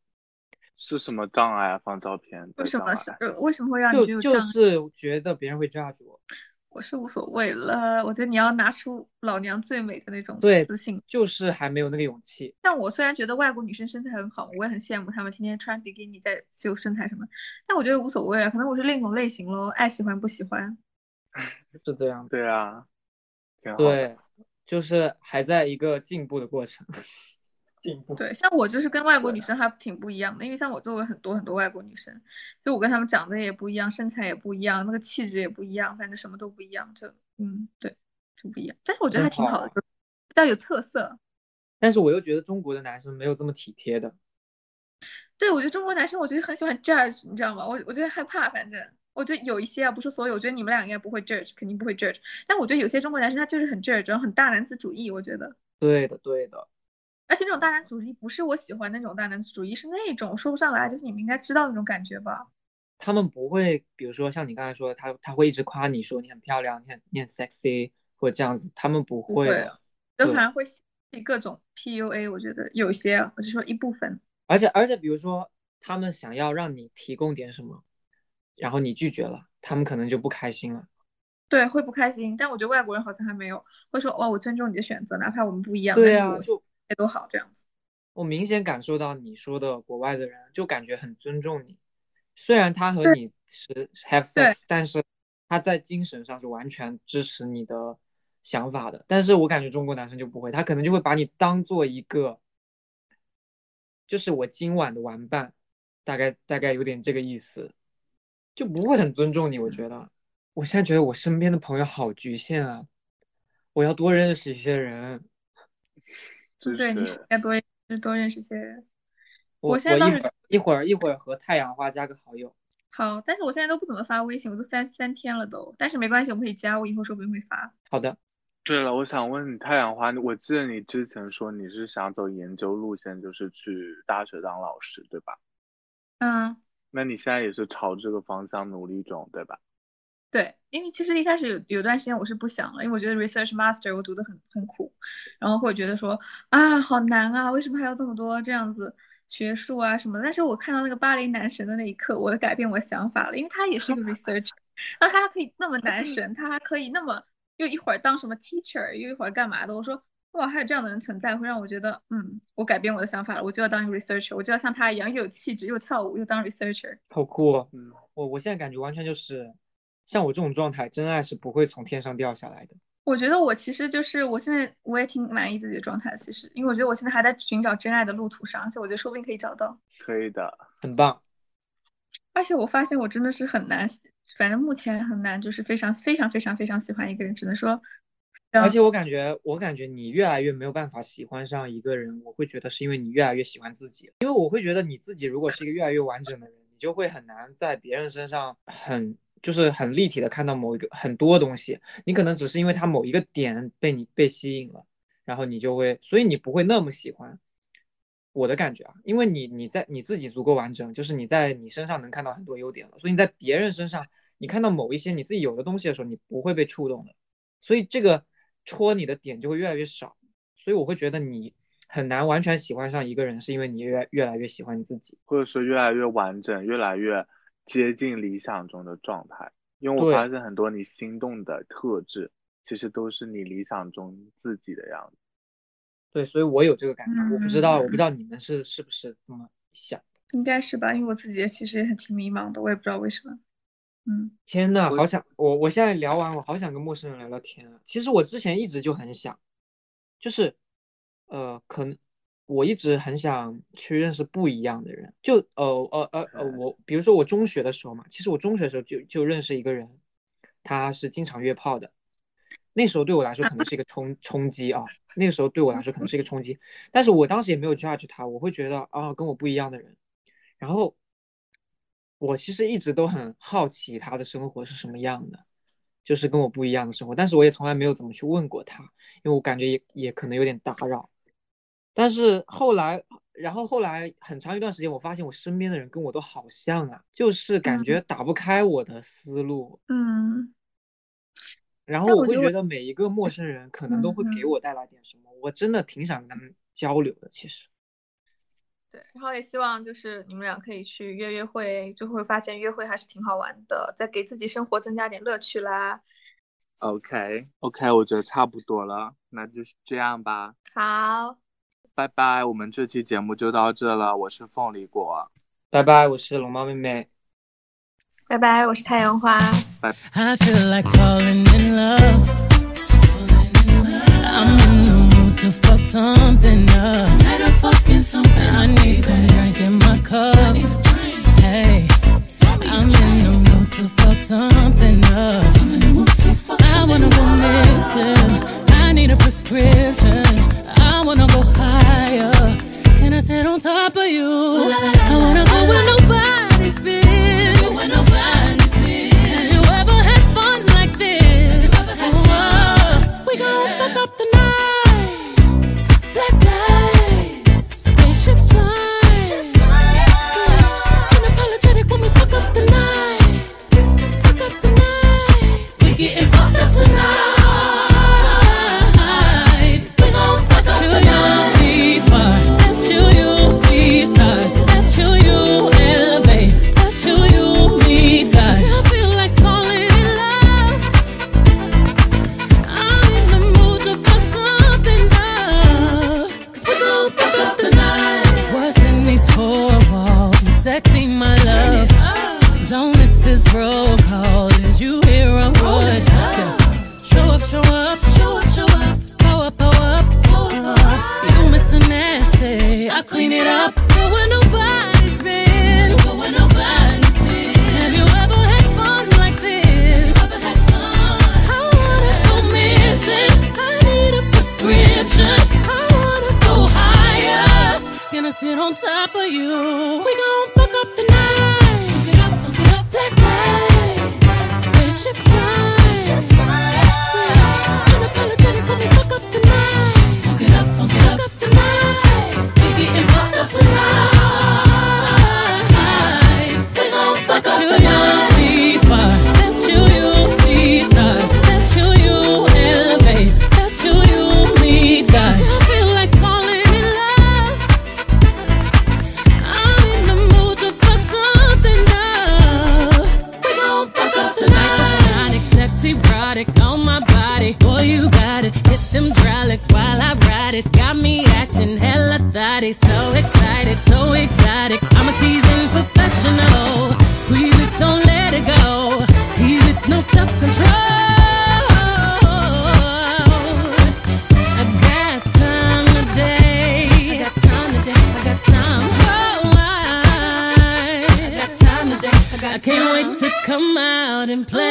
是什么障碍啊？放照片为什么是为什么会让你就觉得有障碍？就是觉得别人会 judge 我，我是无所谓了，我觉得你要拿出老娘最美的那种对自信。就是还没有那个勇气。像我虽然觉得外国女生身材很好，我也很羡慕她们天天穿比基尼在秀身材什么，但我觉得无所谓啊，可能我是另一种类型咯，爱喜欢不喜欢。是这样，对啊，挺好的。对，就是还在一个进步的过程，进步。对，像我就是跟外国女生还挺不一样的，因为像我周围很多很多外国女生，就我跟她们长得也不一样，身材也不一样，那个气质也不一样，反正什么都不一样，就嗯，对，就不一样。但是我觉得还挺好的，就比较有特色。但是我又觉得中国的男生没有这么体贴的。对，我觉得中国男生，我觉得很喜欢 judge，你知道吗？我我觉得害怕，反正我觉得有一些啊，不是所有，我觉得你们俩应该不会 judge，肯定不会 judge。但我觉得有些中国男生他就是很 judge，然后很大男子主义，我觉得对的，对的。而且那种大男子主义不是我喜欢那种大男子主义，是那种说不上来，就是你们应该知道那种感觉吧？他们不会，比如说像你刚才说的，他他会一直夸你说你很漂亮，你很你很 sexy 或者这样子，他们不不会会的。对就反而会吸各种 PUA，我觉得有些，我就说一部分。而且而且，比如说他们想要让你提供点什么，然后你拒绝了，他们可能就不开心了。对，会不开心，但我觉得外国人好像还没有，会说哦，我尊重你的选择，哪怕我们不一样，对啊，我就谁都好这样子。我明显感受到你说的国外的人就感觉很尊重你，虽然他和你是 have sex，但是他在精神上是完全支持你的想法的。但是我感觉中国男生就不会，他可能就会把你当做一个，就是我今晚的玩伴，大概大概有点这个意思，就不会很尊重你。我觉得，我现在觉得我身边的朋友好局限啊，我要多认识一些人。支对，你是该多多认识些人。我我现在倒是一会儿一会儿一会儿和太阳花加个好友。好，但是我现在都不怎么发微信，我都三三天了都，但是没关系，我们可以加，我以后说不定会发。好的，对了，我想问你，太阳花，我记得你之前说你是想走研究路线，就是去大学当老师，对吧？嗯，那你现在也是朝这个方向努力中，对吧？对，因为其实一开始有有段时间我是不想了，因为我觉得 research master 我读的很很苦，然后会觉得说啊好难啊，为什么还有这么多这样子学术啊什么的？但是我看到那个巴黎男神的那一刻，我改变我想法了，因为他也是一个 researcher，然后他还可以那么 男神，他还可以那么又一会儿当什么 teacher，又一会儿干嘛的，我说哇，还有这样的人存在，会让我觉得嗯，我改变我的想法了，我就要当一个 researcher，我就要像他一样又有气质，又跳舞，又当 researcher。好酷哦！嗯，我我现在感觉完全就是，像我这种状态，真爱是不会从天上掉下来的。我觉得我其实就是我现在我也挺满意自己的状态，其实，因为我觉得我现在还在寻找真爱的路途上，而且我觉得说不定可以找到。可以的。很棒。而且我发现我真的是很难，反正目前很难，就是非常非常非常非常喜欢一个人，只能说，而且我感觉，我感觉你越来越没有办法喜欢上一个人，我会觉得是因为你越来越喜欢自己。因为我会觉得你自己如果是一个越来越完整的人，你就会很难在别人身上很就是很立体的看到某一个很多东西，你可能只是因为它某一个点被你被吸引了，然后你就会，所以你不会那么喜欢。我的感觉啊，因为你你在你自己足够完整，就是你在你身上能看到很多优点了，所以你在别人身上，你看到某一些你自己有的东西的时候，你不会被触动的，所以这个戳你的点就会越来越少，所以我会觉得你很难完全喜欢上一个人，是因为你越越来越喜欢你自己。或者是越来越完整，越来越接近理想中的状态。因为我发现很多你心动的特质，其实都是你理想中自己的样子。对，所以我有这个感觉，我不知道，我不嗯知道你们是是不是这么想。应该是吧，因为我自己也其实也很挺迷茫的，我也不知道为什么。嗯，天呐，好想我我现在聊完，我好想跟陌生人聊聊天啊。其实我之前一直就很想，就是呃，可能我一直很想去认识不一样的人。就呃呃呃呃，我比如说我中学的时候嘛，其实我中学的时候就就认识一个人，他是经常约炮的。那时候对我来说可能是一个冲冲击啊，那个时候对我来说可能是一个冲击，但是我当时也没有 judge 他，我会觉得啊，跟我不一样的人，然后我其实一直都很好奇他的生活是什么样的，就是跟我不一样的生活，但是我也从来没有怎么去问过他，因为我感觉也也可能有点打扰。但是后来，然后后来很长一段时间，我发现我身边的人跟我都好像啊，就是感觉打不开我的思路。嗯，然后我会觉得每一个陌生人可能都会给嗯我带来点什么，我真的挺想跟他们交流的。其实，对，然后也希望就是你们俩可以去约约会，就会发现约会还是挺好玩的，再给自己生活增加点乐趣啦。OK OK，我觉得差不多了，那就这样吧，好，拜拜。我们这期节目就到这了，我是凤梨果，拜拜，我是龙猫妹妹。拜拜，我是太阳花。I feel like falling in love. I'm in the mood to fuck something up. Tonight I'm fucking something. I need some drink in my cup. Hey, I'm in the mood to fuck something up. I wanna go missing. I need a prescription. I wanna go higher. Can I sit on top of you? I wanna go where nobody's been. up the night. What's in these four walls? You sexy, my love. Don't miss this roll call. Did you hear a word? Show up, show up, show up, show up. Power up, power up. Go up. Uh, you Mr. Nasty, I'll clean it up. on top of you. We gon' and play.